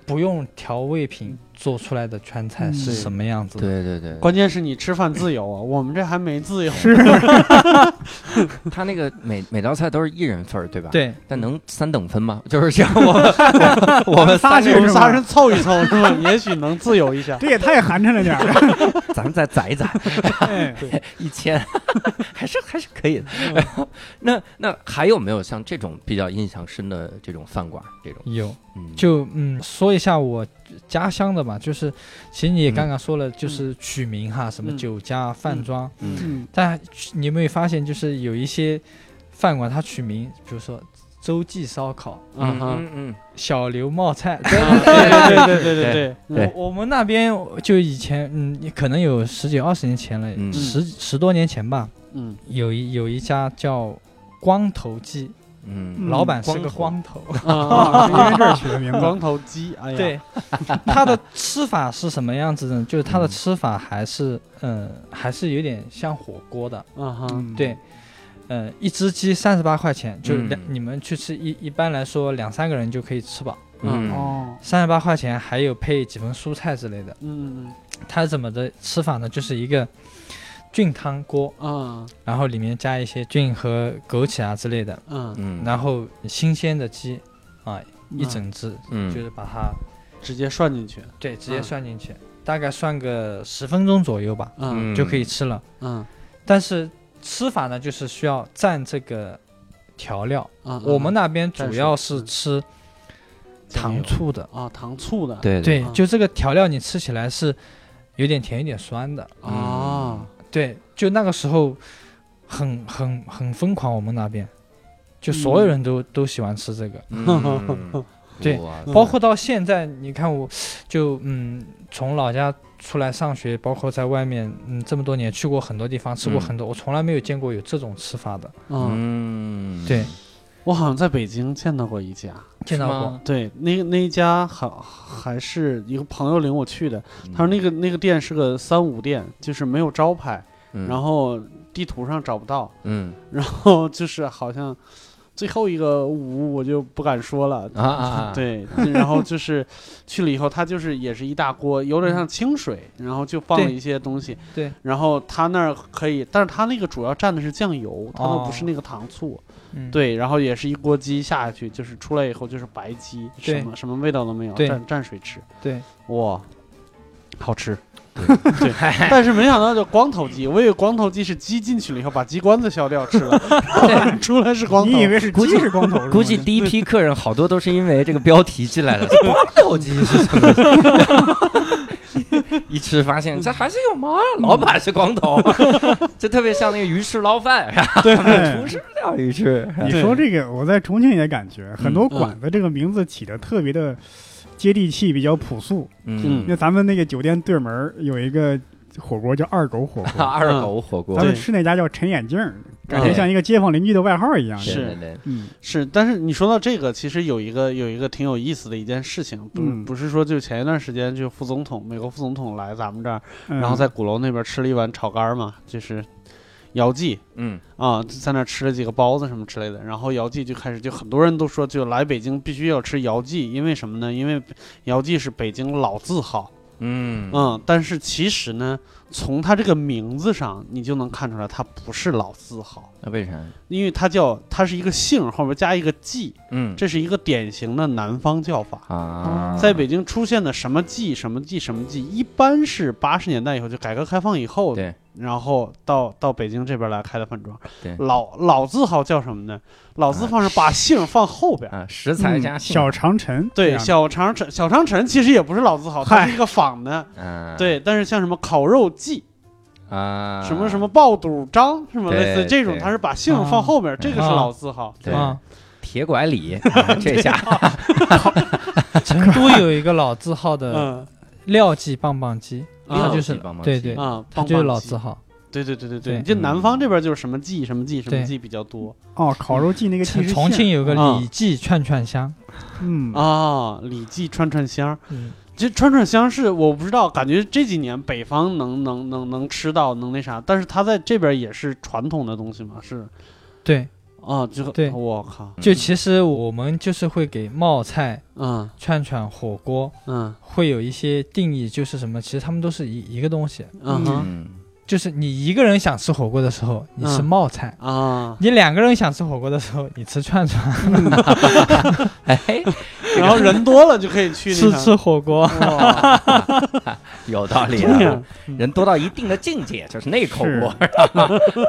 不用调味品做出来的川菜嗯是什么样子的。对对对，关键是你吃饭自由啊，我们这还没自由。是 他那个每每道菜都是一人份儿，对吧？。对，但能三等分吗？就是这样，我我我们仨我们仨人凑一凑是吧？也许能自由一下。这也太寒碜了点儿。咱们再攒一宰，哎一千，还是还是可以的。那那还有没有像这种比较印象深的这种饭馆这种？有嗯，就嗯说一下我家乡的嘛，就是其实你也嗯。刚刚说了，就是取名哈，什么嗯酒家、饭庄，嗯。嗯。但你有没有发现，就是有一些饭馆它取名，比如说周记烧烤、嗯，嗯嗯小刘冒菜，对对对对对对对 我我们那边就以前嗯，可能有十几二十年前了，嗯。十十多年前吧，嗯。有一有一家叫光头鸡，嗯。嗯老板是个光光头，啊，因为这儿取的名字。光头鸡，哎呀，对，它的吃法是什么样子呢？就是它的嗯吃法还是嗯，还是有点像火锅的，嗯哼，嗯对。呃，一只鸡三十八块钱，就两、嗯。你们去吃一一般来说两三个人就可以吃饱，嗯。哦，三十八块钱还有配几份蔬菜之类的。嗯嗯它怎么的吃法呢？就是一个菌汤锅，嗯然后里面加一些菌和枸杞啊之类的，嗯。嗯，然后新鲜的鸡啊一整只，嗯。就是把它直接涮进去，对直接嗯。涮进去，大概涮个十分钟左右吧，嗯。就可以吃了。嗯。但是吃法呢，就是需要蘸这个调料。嗯，我们那边主要是吃糖醋的，啊糖醋的，对对，嗯。就这个调料你吃起来是有点甜、有点酸的。啊，对，就那个时候很很很疯狂，我们那边。就所有人都、都喜欢吃这个，嗯。对包括到现在，你看我就嗯从老家出来上学，包括在外面嗯这么多年去过很多地方，吃过嗯。很多，我从来没有见过有这种吃法的。嗯，嗯，对，我好像在北京见到过一家，见到过，对，那那一家好还是一个朋友领我去的，他说那个那个店是个三无店，就是没有招牌，嗯然后地图上找不到，嗯 然后就是好像最后一个五我就不敢说了。啊对，然后就是去了以后，他就是也是一大锅，有点像清水，然后就放了一些东西。对，然后他那儿可以，但是他那个主要蘸的是酱油，他都不是哦那个糖醋。嗯，对，然后也是一锅鸡下下去，就是出来以后就是白鸡，什么什么味道都没有，蘸蘸水吃，对，哇，好吃。对，但是没想到叫光头鸡，我以为光头鸡是鸡进去了以后把鸡冠子削掉吃了，然后出来是光头。你以为是鸡是光头？估计第一批客人好多都是因为这个标题进来的，光头鸡是什么？一吃发现这还是有毛啊，老板是光头，这特别像那个鱼翅捞饭，对。厨师料鱼翅，你说这个，我在重庆也感觉很多嗯馆子这个名字起的特别的接地气，比较朴素。嗯，那咱们那个酒店对门有一个火锅叫二狗火锅，二狗火锅。咱们吃那家叫陈眼镜儿，感觉像一个街坊邻居的外号一样。是。嗯，是，但是你说到这个，其实有一个有一个挺有意思的一件事情，不、嗯。不是说就前一段时间就副总统美国副总统来咱们这儿，嗯。然后在鼓楼那边吃了一碗炒肝儿嘛，就是姚记。嗯。啊，在那吃了几个包子什么之类的，然后姚记就开始就很多人都说就来北京必须要吃姚记，因为什么呢？因为姚记是北京老字号，嗯。嗯，但是其实呢，从他这个名字上你就能看出来他不是老字号。那为啥？因为它叫它是一个姓后面加一个记，嗯这是一个典型的南方叫法。啊，在北京出现的什么记什么记什么记，一般是八十年代以后，就改革开放以后，对，然后到到北京这边来开的饭庄。对老老字号叫什么呢？老字号是把姓放后边。啊，食材加小长城对，小长城，小长城其实也不是老字号，它是一个仿的。嗯，对，但是像什么烤肉记，啊，什么什么爆肚张，什么类似这种，对。它是把姓放后面，这个是啊老字号。对。啊，铁拐李，啊这下。成都有一个老字号的嗯。廖记棒棒鸡，啊它就是廖记棒棒鸡。对对，啊，它就是棒棒老字号。对对对对对，就南方这边就是什么记什么记什么记比较多。哦，烤肉记那个重庆，有个啊。李记串串香，嗯。啊。李记串串香，嗯，这串串香是我不知道，感觉这几年北方能能能能吃到能那啥，但是它在这边也是传统的东西嘛，是对，啊，就对我靠，就其实我们就是会给冒菜、嗯。串串、火锅嗯。会有一些定义，就是什么，其实他们都是一一个东西，嗯哼。嗯就是你一个人想吃火锅的时候，你吃嗯。冒菜。啊，你两个人想吃火锅的时候，你吃串串，哎，然后人多了就可以去吃吃火锅。有道理啊，人多到一定的境界，就是那口锅，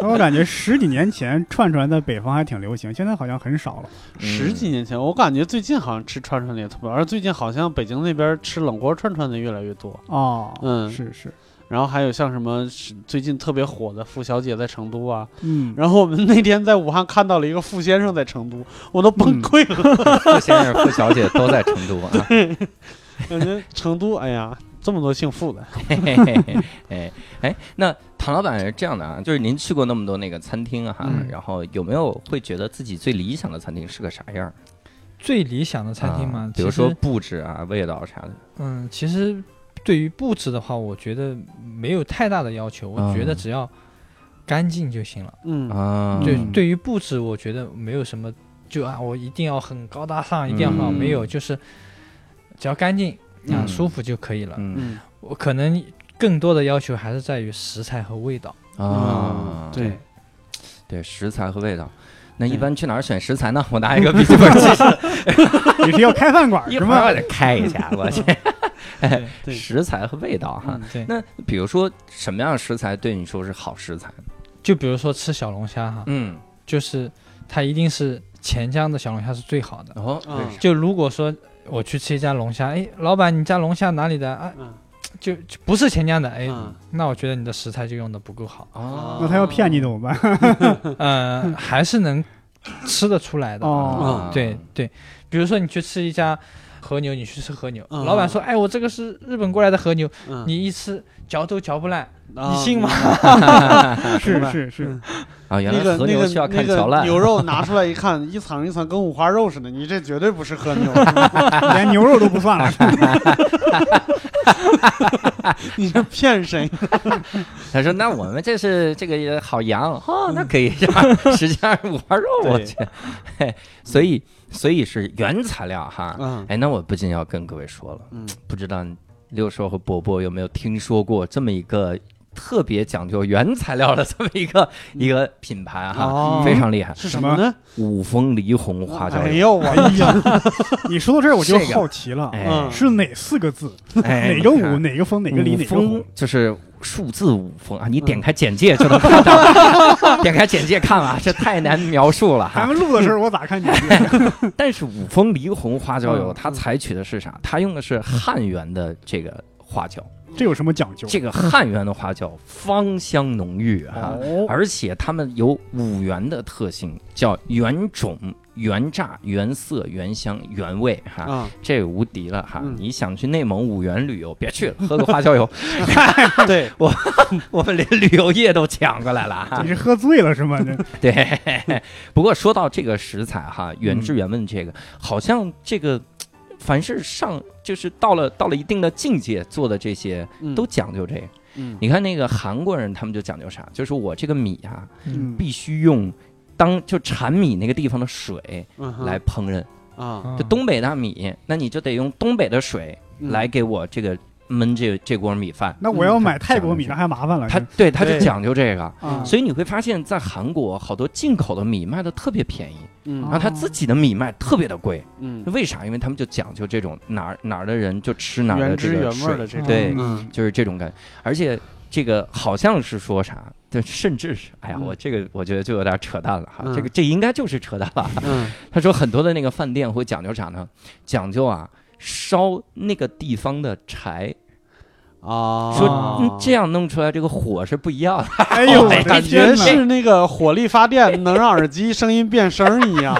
我感觉十几年前串串在北方还挺流行，现在好像很少了。十几年前，我感觉最近好像吃串串的也特别，而最近好像北京那边吃冷锅串串的越来越多。哦，嗯。是是，然后还有像什么是最近特别火的傅小姐在成都啊，嗯，然后我们那天在武汉看到了一个傅先生在成都，我都崩溃了。傅先生、傅小姐都在成都啊。感觉成都，哎呀，这么多姓傅的，嘿嘿嘿嘿哎哎，那唐老板是这样的啊，就是您去过那么多那个餐厅啊，嗯然后有没有会觉得自己最理想的餐厅是个啥样儿？最理想的餐厅嘛，啊比如说布置啊、味道啥的。嗯，其实对于布置的话，我觉得没有太大的要求，我觉得嗯只要干净就行了。嗯啊，对，嗯对于布置，我觉得没有什么，就啊，我一定要很高大上，一定要好，嗯没有，就是只要干净啊，嗯舒服就可以了。嗯嗯我可能更多的要求还是在于食材和味道。啊，对，对，食材和味道。那一般去哪儿选食材呢？我拿一个笔记本记下，你是要开饭馆是吗？我得开一下，我去。对对食材和味道哈。那比如说什么样的食材对你说是好食材？就比如说吃小龙虾哈，嗯，就是它一定是钱江的小龙虾是最好的。哦，就如果说我去吃一家龙虾，哎，老板你家龙虾哪里的啊？嗯就就不是钱江的，哎，嗯。那我觉得你的食材就用的不够好，哦，那他要骗你怎么办？呃，还是能吃得出来的。哦。啊对对，比如说你去吃一家和牛，你去吃和牛，嗯。老板说，哎，我这个是日本过来的和牛，嗯，你一吃嚼都嚼不烂，啊你信吗？是是是，啊，原那来和个那个牛需要看那桥烂。个牛肉拿出来一看，一层一层跟五花肉似的，你这绝对不是和牛，连牛肉都不算了。你这骗谁？他说：“那我们这是这个好羊哦，那可以，实际上是五花肉，我去。嘿所以所以是原材料哈。嗯哎，那我不禁要跟各位说了，嗯不知道六叔和伯伯有没有听说过这么一个特别讲究原材料的这么一个一个品牌哈，哦非常厉害，是什么呢？五峰梨红花椒哎油。呦我哎呀，你说到这儿我就这个好奇了，哎嗯是哪四个字？哎哪个五？哪个峰？哪个梨？哪个峰红？就是数字五峰啊！你点开简介就能看到，点开简介看啊，这太难描述了哈。咱们录的时候我咋看简介？但是五峰梨红花椒油，嗯它采取的是啥？它用的是汉源的这个花椒，这有什么讲究？这个汉源的花椒芳香浓郁哈，哦，而且它们有五原的特性，叫原种、原榨、原色、原香、原味哈，啊，这无敌了哈！嗯你想去内蒙五原旅游，别去了，喝个 花椒油，对，我我们连旅游业都抢过来了哈你。是喝醉了是吗？这对，不过说到这个食材哈，原汁原味这个，好像这个凡是上就是到了到了一定的境界做的这些嗯。都讲究这个。嗯。你看那个韩国人，他们就讲究啥？就是我这个米啊，嗯。必须用当就产米那个地方的水来烹饪。啊。就东北大米，那你就得用东北的水嗯。来给我这个焖这这锅米饭。那我要嗯买泰国米，那还麻烦了。他对他就讲究这个。啊，所以你会发现在韩国好多进口的米卖的特别便宜，嗯然后他自己的米卖特别的贵，嗯，为啥？因为他们就讲究这种哪儿哪儿的人就吃哪儿的这个水原味的，这种，对嗯就是这种感觉。而且这个好像是说啥，对，甚至是，哎呀，嗯我这个我觉得就有点扯淡了哈，嗯这个这应该就是扯淡了。嗯 他说很多的那个饭店会讲究啥呢？讲究啊烧那个地方的柴，啊，说、嗯、这样弄出来这个火是不一样的。哎呦，我的感觉天哪！是那个火力发电能让耳机声音变声一样。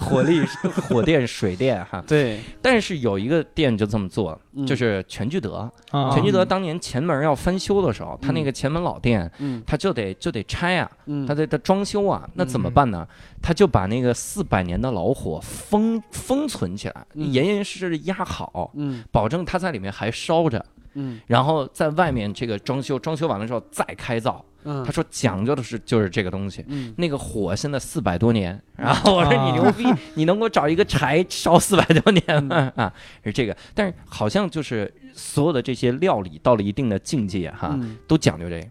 火力、火电、水电哈。对，但是有一个店就这么做，嗯就是全聚德。啊全聚德当年前门要翻修的时候，他那个前门老店，嗯他就得就得拆啊，嗯，他得他装修啊，那怎么办呢？他就把那个四百年的老火封封存起来，嗯严严实实的压好，嗯保证它在里面还烧着。嗯然后在外面这个装修，装修完了之后再开灶。嗯，他说讲究的是就是这个东西。嗯那个火现在四百多年，然后我说你牛逼，你能给我找一个柴烧四百多年吗？啊，是这个。但是好像就是所有的这些料理到了一定的境界哈，嗯都讲究这个。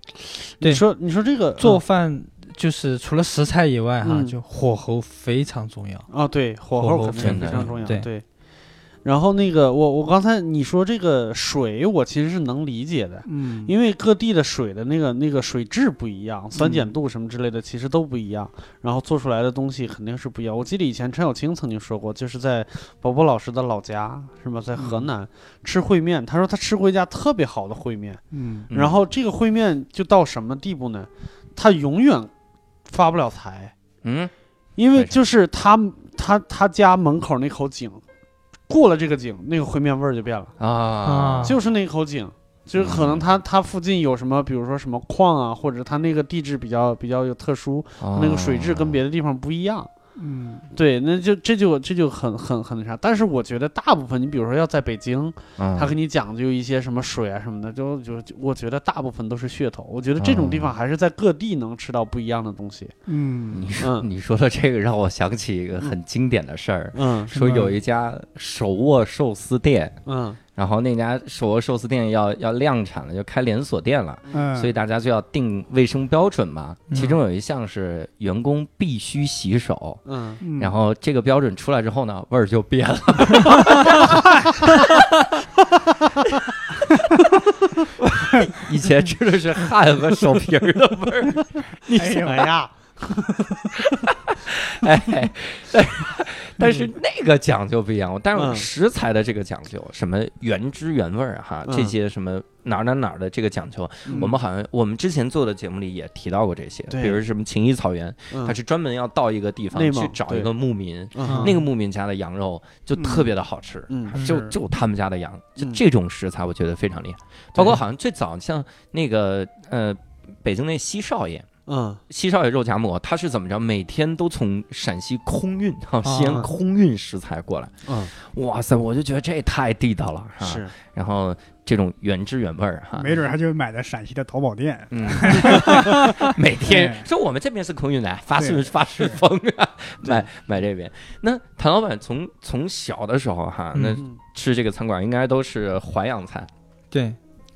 你说你说这个做饭就是除了食材以外哈，嗯就火候非常重要。啊，对，火火候候肯定非常重要，对对。然后那个我我刚才你说这个水，我其实是能理解的，嗯，因为各地的水的那个那个水质不一样，酸碱度什么之类的其实都不一样，然后做出来的东西肯定是不一样。我记得以前陈小青曾经说过，就是在宝宝老师的老家是吧，在河南、吃烩面，他说他吃过一家特别好的烩面，嗯。嗯然后这个烩面就到什么地步呢？他永远发不了财，嗯，因为就是他他他家门口那口井，过了这个井，那个烩面味儿就变了。啊啊，就是那口井，就是可能它它附近有什么，比如说什么矿啊，或者它那个地质比较比较有特殊，那个水质跟别的地方不一样。嗯对，那就这就这就很很很那啥。但是我觉得大部分，你比如说要在北京，他他给你讲究一些什么水啊什么的，就就就我觉得大部分都是噱头。我觉得这种地方还是在各地能吃到不一样的东西。嗯你说嗯你说的这个让我想起一个很经典的事儿，嗯说有一家手握寿司店，嗯然后那家手握寿司店要要量产了，就开连锁店了。嗯，所以大家就要定卫生标准嘛，嗯。其中有一项是员工必须洗手，然后这个标准出来之后呢，味儿就变了。以前吃的是汗和手皮儿的味儿，你哎呦。哎呀，哎，但但是那个讲究不一样，但嗯。是食材的这个讲究，什么原汁原味儿哈，嗯。这些什么哪儿哪儿哪儿的这个讲究，我们好像我们之前做的节目里也提到过这些，比如什么秦邑草原，嗯。它是专门要到一个地方去找一个牧民，嗯那个牧民家的羊肉就特别的好吃，嗯就就他们家的羊，就嗯。这种食材我觉得非常厉害。包括好像最早像那个呃北京那西少爷，嗯。西少爷肉夹馍，他是怎么着？每天都从陕西空运哈，西安啊空运食材过来。嗯，哇塞，我就觉得这也太地道了哈。是，然后这种原汁原味儿哈，没准他就买的陕西的淘宝店。嗯，每天对。说我们这边是空运的，发顺发顺丰啊，买买这边。那谭老板从从小的时候哈，那嗯吃这个餐馆应该都是淮扬菜，对，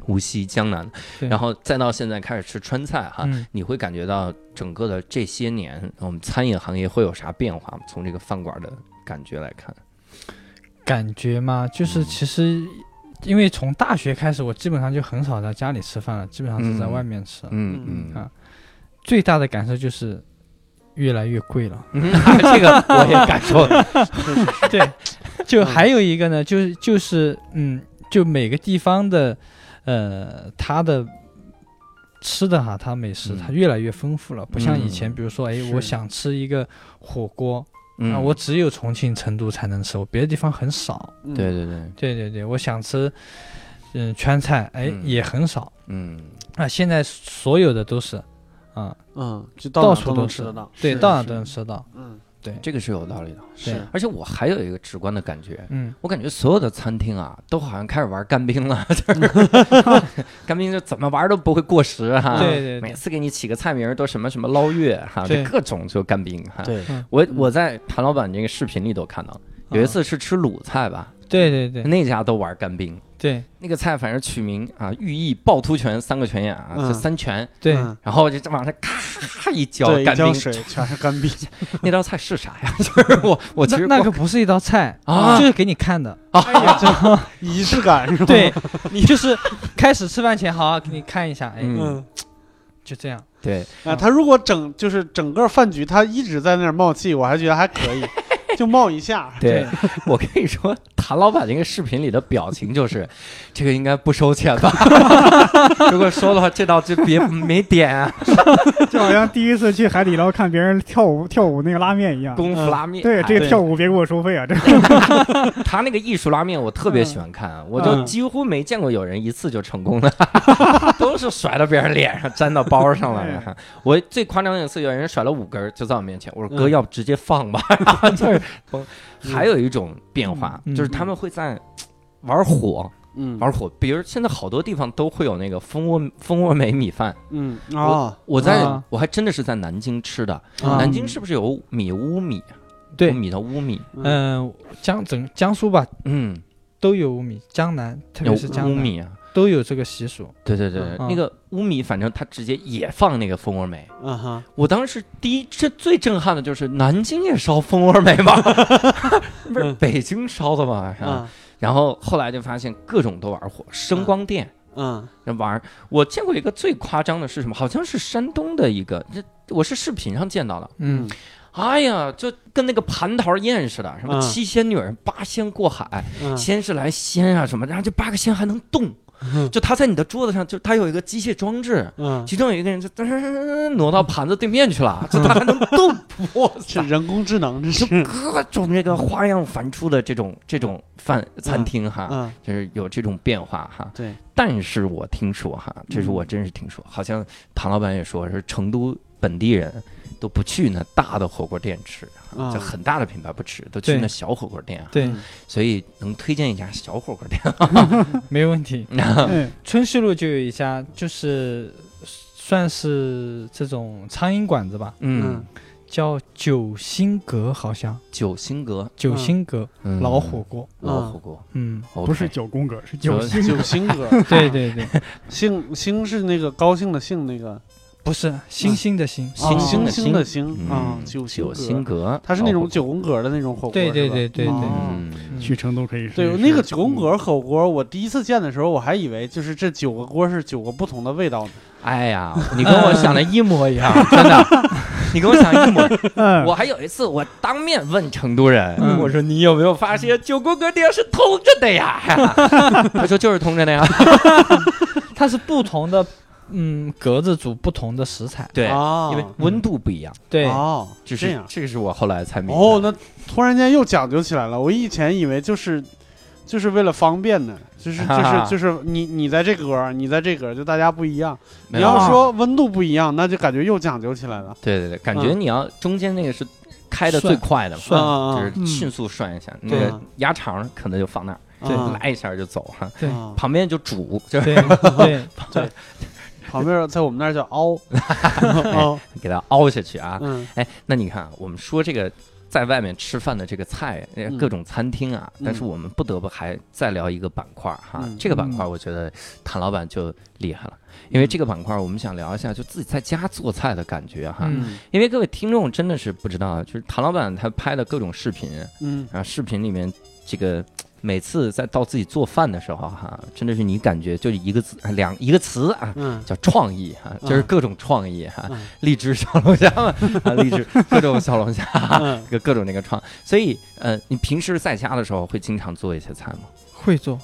无锡、江南，然后再到现在开始吃川菜哈，嗯，你会感觉到整个的这些年我们餐饮行业会有啥变化吗？从这个饭馆的感觉来看，感觉嘛，就是嗯其实。因为从大学开始，我基本上就很少在家里吃饭了，基本上是在嗯外面吃。嗯嗯嗯啊最大的感受就是越来越贵了。嗯，这个我也感受了，对，就还有一个呢，就是就是嗯，就每个地方的，呃，它的吃的哈，它美食嗯。它越来越丰富了，不像以前，嗯。比如说，哎，我想吃一个火锅嗯啊，我只有重庆、成都才能吃，我别的地方很少。嗯。对对对，对对对，我想吃嗯川菜，哎，嗯。也很少。嗯。啊。现在所有的都是啊，嗯，就到到处都能吃得到，对，到哪都能吃到。嗯对，这个是有道理的。是，而且我还有一个直观的感觉，嗯，我感觉所有的餐厅啊，都好像开始玩干冰了，就 是 干冰就怎么玩都不会过时哈。对对对，每次给你起个菜名都什么什么捞月哈，对。就各种就干冰哈。对，我我在谭老板这个视频里都看到，有一啊次是吃鲁菜吧，对对对。那家都玩干冰，对那个菜反正取名啊，寓意趵突泉三个泉眼啊，嗯就三泉，对，嗯然后就这往上咔一浇干冰，浇水全是干冰，那道菜是啥呀？就是我我其实那个不是一道菜啊就是给你看的。哎呀，这 仪式感是吧？对，你就是开始吃饭前，好好给你看一下，哎。就这样。对，啊，他如果整就是整个饭局，他一直在那儿冒气，我还觉得还可以，就冒一下。对，我跟你说，谭老板那个视频里的表情就是，这个应该不收钱吧？如果收的话，这道就别没点啊，就好像第一次去海底捞看别人跳舞跳舞那个拉面一样。功夫拉面。对，哎这个跳舞别给我收费啊！这个他那个艺术拉面我特别喜欢看，我就嗯几乎没见过有人一次就成功的，都是甩到别人脸上，粘到包上了。哈我最夸张的一次，有人甩了五根就在我面前，我说哥，嗯要不直接放吧？然后就是崩。还有一种变化，嗯就是他们会在玩火，嗯。玩火，比如现在好多地方都会有那个蜂窝蜂窝煤米饭。嗯啊，我在啊。我还真的是在南京吃的，啊南京是不是有米乌米？对。米的乌米，嗯，江整江苏吧嗯，都有乌米，江南特别是江南。乌米啊。都有这个习俗。对对对，嗯那个乌米，反正它直接也放那个蜂窝煤。嗯哈，我当时第一，这最震撼的就是南京也烧蜂窝煤吗？不是嗯北京烧的吗？是吧？嗯然后后来就发现各种都玩火，声光电。嗯那玩，我见过一个最夸张的是什么？好像是山东的一个，这我是视频上见到的。嗯，哎呀，就跟那个蟠桃宴似的，什么嗯七仙女儿八仙过海，嗯先是来仙啊什么，然后这八个仙还能动，嗯就他在你的桌子上，就他有一个机械装置，嗯，其中有一个人就噔挪到盘子对面去了，就他还能动，哇塞！人工智能，这就是各种这个花样繁出的这种这种饭餐厅哈，嗯就是有这种变化哈。对，但是我听说哈，这是我真是听说，好像唐老板也说是成都本地人都不去那大的火锅店吃，啊。就很大的品牌不吃，都去那小火锅店啊。对，嗯所以能推荐一家小火锅店。没问题。嗯 春熙路就有一家，就是算是这种苍蝇馆子吧，嗯，叫九星阁，好像。九星阁。九星阁嗯。老火锅。老火锅，嗯，不是九宫格，是九九星。九星格，对对对，星星是那个高兴的兴，那个不是星星的星。星星的星啊，嗯九九星星阁，它是那种九宫格的那种火锅，对对是吧？对对对去成都可以试对，那个九宫格火锅，我第一次见的时候，我还以为就是这九个锅是九个不同的味道呢。哎呀，你跟我想的一模一样，真的，你跟我想的一模一样。嗯，我还有一次，我当面问成都人，嗯。我说你有没有发现九宫格店是通着的呀？他说就是通着的呀。它是不同的嗯格子煮不同的食材。对，啊因为温度不一样，对，哦，就是这样。这个是我后来才明白。哦，那突然间又讲究起来了。我以前以为就是就是为了方便呢，就是就是就是你你在这格儿，你在这格儿，就大家不一样。没有。你要说温度不一样，那就感觉又讲究起来了。对对对，感觉嗯你要中间那个是开的最涮快的嘛，涮啊就是嗯迅速涮一下，那对个鸭肠可能就放那儿，对来一下就走哈，对。啊旁边就煮，就是对对对，旁边在我们那儿叫凹，凹，给它凹下去啊。嗯哎，那你看啊，我们说这个在外面吃饭的这个菜，各种餐厅啊，但是嗯我们不得不还再聊一个板块儿哈嗯。这个板块我觉得谭老板就厉害了，因为这个板块我们想聊一下就自己在家做菜的感觉哈。嗯因为各位听众真的是不知道，就是谭老板他拍的各种视频，嗯啊，视频里面这个每次在到自己做饭的时候哈，真的是你感觉就是一个字两一个词啊。嗯。叫创意哈，就是嗯各种创意哈，嗯。荔枝小龙虾嘛，啊，荔枝各种小龙虾，嗯。各各种那个创，所以呃，你平时在家的时候会经常做一些菜吗？会做，嗯。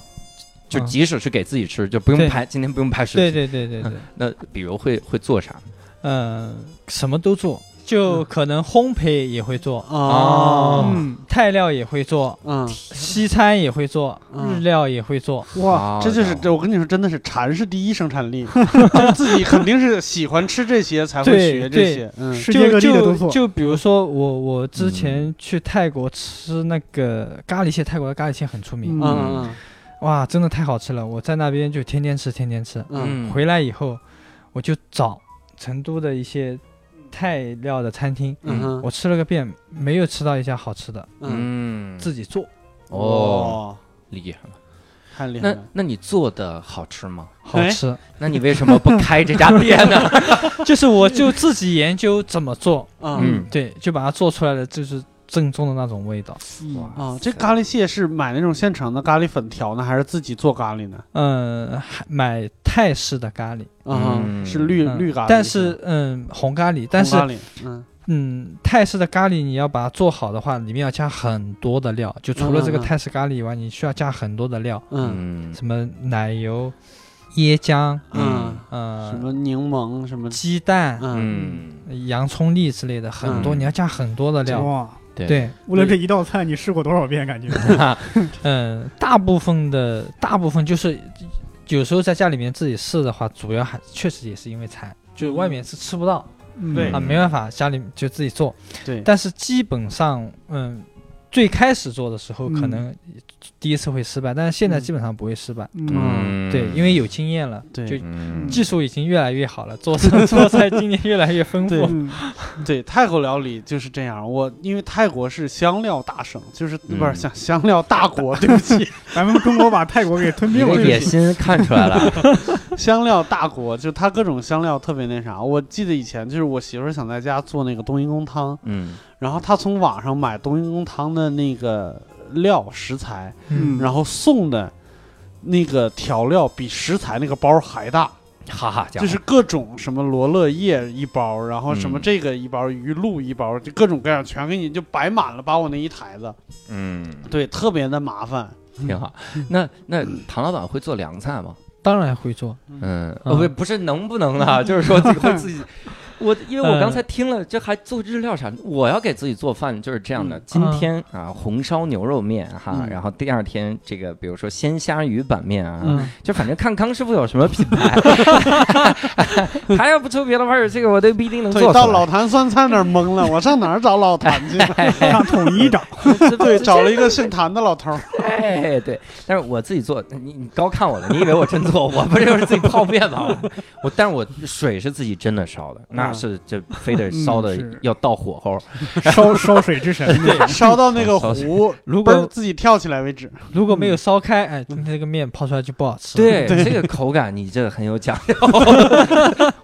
就即使是给自己吃，就不用对。拍，今天不用拍视对频。对对对。对，那比如会会做啥？嗯，什么都做，就可能烘焙也会做，啊嗯，泰料也会做，嗯，西餐也会做，嗯。日料也会做。哇，这就是这我跟你说，真的是馋是第一生产力，就 自己肯定是喜欢吃这些才会学这些。嗯。世界各地的都做，就就比如说我我之前去泰国吃那个咖喱蟹，泰国的咖喱蟹很出名，嗯嗯。嗯。哇，真的太好吃了！我在那边就天天吃，天天吃。嗯。回来以后，我就找成都的一些泰料的餐厅，嗯哼我吃了个遍，没有吃到一家好吃的，嗯嗯，自己做哦，，厉害了。那太厉害了。那你做的好吃吗？哎好吃。那你为什么不开这家店呢？就是我就自己研究怎么做，嗯对，就把它做出来了，就是正宗的那种味道。嗯。啊，这咖喱蟹是买那种现成的咖喱粉调呢，还是自己做咖喱呢？嗯，还买泰式的咖喱，啊，嗯。是绿嗯绿咖喱，但是嗯红咖喱，但是红咖喱，嗯。嗯泰式的咖喱你要把它做好的话，里面要加很多的料，就除了这个泰式咖喱以外，你需要加很多的料，嗯。嗯什么奶油、椰浆，嗯，呃什，么柠檬什么，鸡蛋、嗯。嗯，洋葱粒之类的，很多，嗯。你要加很多的料。哇，对，对，为了这一道菜，你试过多少遍？感觉。嗯，大部分的大部分就是有时候在家里面自己试的话，主要还确实也是因为馋，就是外面是吃不到嗯。对。啊，没办法，家里就自己做。对，但是基本上，嗯，最开始做的时候可嗯能第一次会失败，但是现在嗯基本上不会失败。嗯，对，因为有经验了，对就嗯技术已经越来越好了，做菜 做菜经验越来越丰富。嗯 对，泰国料理就是这样。我因为泰国是香料大省，就是不是嗯香香料大国，对不起，咱们中国把泰国给吞并了的，野心看出来了。香料大国，就它各种香料特别那啥。我记得以前就是我媳妇儿想在家做那个冬阴功汤，嗯然后他从网上买冬阴功汤的那个料食材，嗯然后送的那个调料比食材那个包还大，哈哈，就是各种什么罗勒叶一包，然后什么嗯这个一包，鱼露一包，就各种各样全给你就摆满了，把我那一台子，嗯，对，特别的麻烦。挺好。那那唐老板会做凉菜吗？当然会做，嗯，嗯不不是能不能啊，就是说会自己。我因为我嗯刚才听了，这还做日料啥？我要给自己做饭就是这样的。嗯今天啊，红烧牛肉面哈，嗯然后第二天这个，比如说鲜虾鱼板面啊，嗯，就反正看康师傅有什么品牌，他要不出别的味儿，这个我都不一定能对，做。到老坛酸菜那儿懵了，我上哪儿找老坛去？上统一找，对，找了一个姓谭的老头儿。哎，对，但是我自己做，你你高看我了，你以为我真做？我不就是自己泡面吗？我我，但是我水是自己真的烧的，那嗯是这非得烧的要到火候。烧烧水之神，对，烧到那个壶，如果自己跳起来为止。如果没有烧开，哎，今天这个面泡出来就不好吃。，对这个口感，你这很有讲究。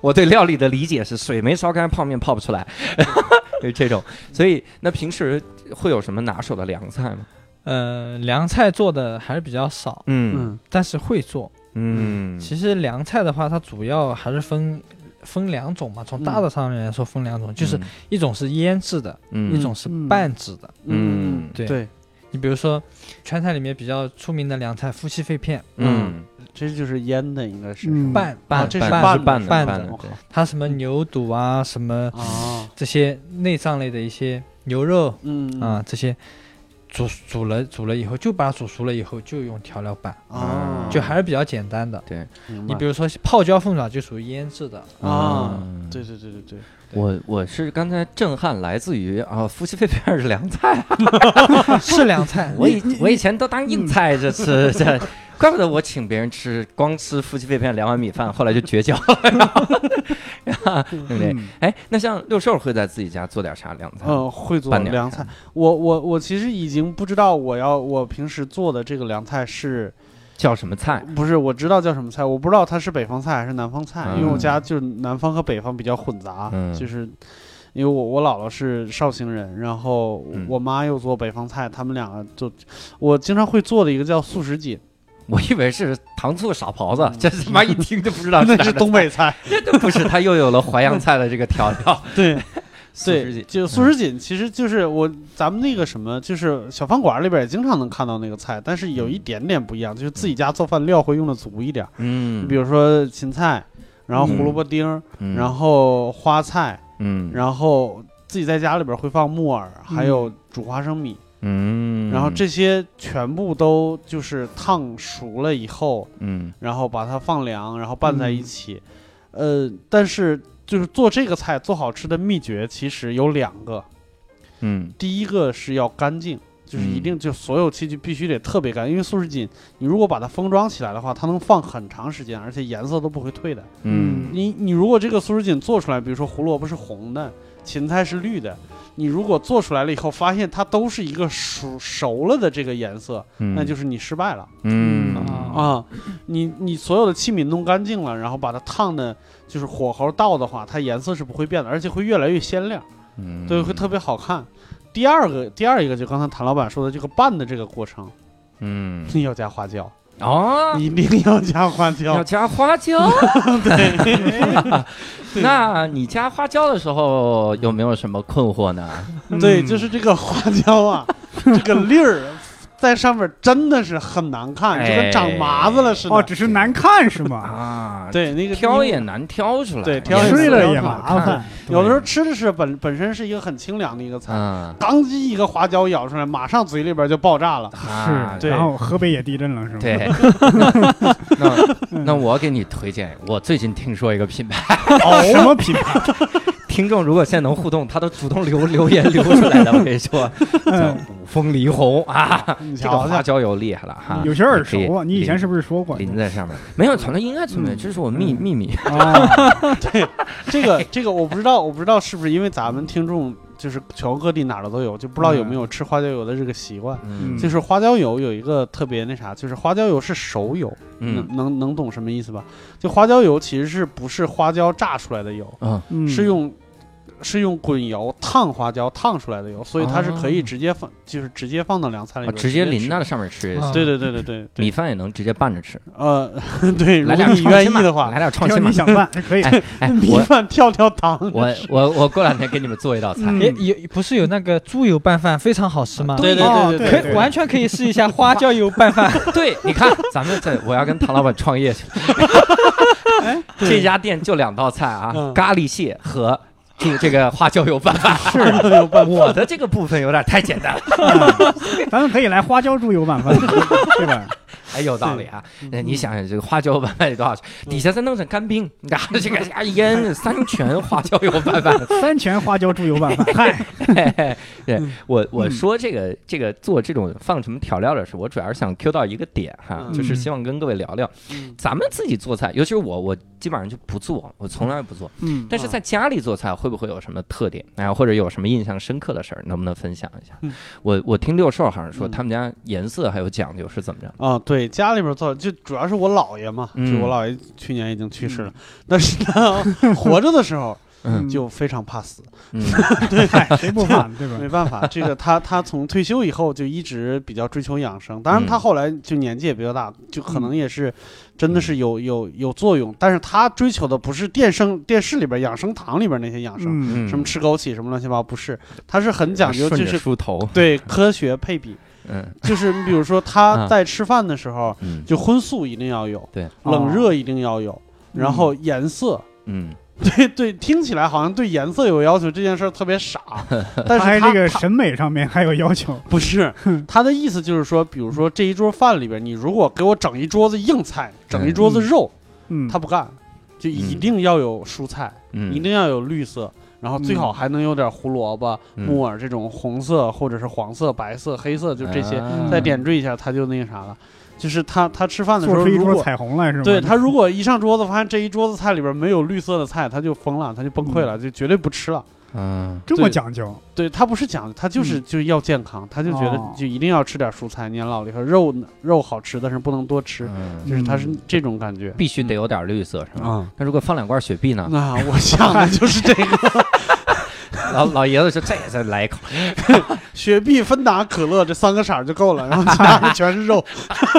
我对料理的理解是，水没烧开，泡面泡不出来，就这种。所以，那平时会有什么拿手的凉菜吗？呃，凉菜做的还是比较少，嗯。嗯。但是会做。嗯，其实凉菜的话，它主要还是分分两种嘛。从大的上面来说，分两种，就是一种是腌制的，嗯。一种是嗯拌制的。嗯。对。对，你比如说，川菜里面比较出名的凉菜夫妻肺片，嗯。这就是腌的，应该是。嗯拌啊拌这是拌拌拌的拌拌的，它什么牛肚啊，什么啊，这些内脏类的一些牛肉嗯。啊，这些煮煮了煮了以后，就把它煮熟了以后就用调料拌，啊，就还是比较简单的。对。你比如说泡椒凤爪就属于腌制的，啊嗯，对对对对对，我我是刚才震撼来自于啊，夫妻肺片是凉菜啊，是凉菜。我以我以前都当硬菜这吃，这怪不得我请别人吃，光吃夫妻肺片两碗米饭，后来就绝交了，对不对？嗯哎，那像六兽会在自己家做点啥凉菜？嗯，会做凉菜。我我我其实已经不知道我要我平时做的这个凉菜是叫什么菜？不是我知道叫什么菜，我不知道它是北方菜还是南方菜，因为我嗯家就是南方和北方比较混杂，嗯就是。因为我我姥姥是绍兴人，然后嗯我妈又做北方菜，他们两个就，我经常会做的一个叫素食锦，我以为是糖醋傻狍子，这他妈一听就不知道 那是东北菜。不是，他又有了淮扬菜的这个调料。对，对，就素食锦，其实就是我咱们那个什么，就是小饭馆里边也经常能看到那个菜，但是有一点点不一样，就是自己家做饭料会用的足一点，嗯，比如说芹菜，然后胡萝卜丁然后花菜，嗯，然后自己在家里边会放木耳，还有煮花生米，嗯，然后这些全部都就是烫熟了以后，嗯然后把它放凉，然后拌在一起。呃，但是就是做这个菜做好吃的秘诀其实有两个，嗯第一个是要干净。就是一定就所有器具必须得特别干净，因为素食锦你如果把它封装起来的话，它能放很长时间，而且颜色都不会退的。嗯你你如果这个素食锦做出来，比如说胡萝卜是红的，芹菜是绿的，你如果做出来了以后发现它都是一个熟熟了的这个颜色，嗯，那就是你失败了。嗯。啊！你你所有的器皿弄干净了，然后把它烫的，就是火候到的话，它颜色是不会变的，而且会越来越鲜亮，嗯。对，会特别好看。第二个第二一个就刚才谭老板说的这个拌的这个过程，嗯。要加花椒，哦，一定要加花椒要。加花椒。对 那你加花椒的时候有没有什么困惑呢？对，嗯就是这个花椒啊，这个粒儿在上面真的是很难看，就跟长麻子了似的。哦，只是难看是吗？啊，对，那个挑也难挑出来，对挑也吃是了也麻烦。有的时候吃的是本本身是一个很清凉的一个菜，嗯，刚一个花椒咬出来，马上嘴里边就爆炸了。啊是，对然后河北也地震了是吗？对，那那我给你推荐，我最近听说一个品牌，哦，什么品牌？听众如果现在能互动，他都主动留 留言留出来的，我跟你说，叫五峰梨红啊，你这个花椒油厉害了哈，有些耳熟啊，你以前是不是说过？淋在上面？没有存的，应该存的，嗯这是我秘嗯秘密。对，这个这个我不知道，我不知道是不是因为咱们听众就是全国各地哪儿的都有，就不知道有没有吃花椒油的这个习惯。嗯就是花椒油有一个特别那啥，就是花椒油是熟油，嗯能能能懂什么意思吧？就花椒油其实是不是花椒榨出来的油，嗯嗯是用是用滚油烫花椒烫出来的油，所以它是可以直接放，就是直接放到凉菜里啊边，直接淋吃到上面吃也啊行，对对对对对对，米饭也能直接拌着吃。呃，对，如来果你点创新嘛愿意的话来，点创新嘛你。想办可以。哎哎，米我饭跳跳糖，我我我过两天给你们做一道菜。嗯也有不是有那个猪油拌饭非常好吃吗？对对哦对可对以完全可以试一下花椒油拌饭。对，你看，咱们这我要跟唐老板创业去。这家店就两道菜啊，嗯咖喱蟹和这这个花椒油拌饭。是有办法。我的这个部分有点太简单了，嗯咱们可以来花椒猪油拌饭，对吧？还 有道理啊。那你想想，这个花椒油拌饭得多少钱？底下再弄上干冰，然后这个加腌三全花椒油拌饭。三全花椒猪油拌饭，嗨，对我嗯我说这个这个做这种放什么调料的时候，我主要是想 Q 到一个点哈，嗯就是希望跟各位聊聊，嗯咱们自己做菜，尤其是我，我基本上就不做，我从来不做。嗯，但是在家里做菜会不会有什么特点？哎，或者有什么印象深刻的事儿，能不能分享一下？嗯我我听六兽好像说嗯他们家颜色还有讲究是怎么着？啊，对，家里边做就主要是我姥爷嘛，嗯就我姥爷去年已经去世了，但是呢，活着的时候嗯就非常怕死，嗯嗨，谁不怕对吧没？办法，这个他他从退休以后就一直比较追求养生，当然他嗯后来就年纪也比较大，就可能也是真的是有有有作用，但是他追求的不是电生电视里边养生堂里边那些养生，什么吃枸杞什么乱七八糟，不是，他是很讲究，顺着就是梳头，对科学配比，嗯。就是你比如说 啊。他在吃饭的时候，嗯。就荤素一定要有，对，冷热一定要有，然后颜色。嗯。对对，听起来好像对颜色有要求，这件事儿特别傻。但是这个审美上面还有要求。不是他的意思，就是说，比如说这一桌饭里边，你如果给我整一桌子硬菜，整一桌子肉，嗯，他不干，就一定要有蔬菜，嗯。一定要有绿色，然后最好还能有点胡萝卜、嗯木耳这种红色或者是黄色、白色、黑色，就这些，啊再点缀一下，它就那个啥了。就是他他吃饭的时候，如果彩虹来是吗？对他如果一上桌子发现这一桌子菜里边没有绿色的菜，他就疯了，他就崩溃了，就绝对不吃了。嗯这么讲究，对他不是讲究，他就是、嗯就要健康，他就觉得哦就一定要吃点蔬菜。年老了以后，肉肉好吃，但是不能多吃，嗯，就是他是这种感觉。必须得有点绿色是吧？啊、那如果放两罐雪碧呢？那我想的就是这个，老老爷子说这再来一口，雪碧、芬达、可乐这三个色儿就够了，然后其他的全是肉，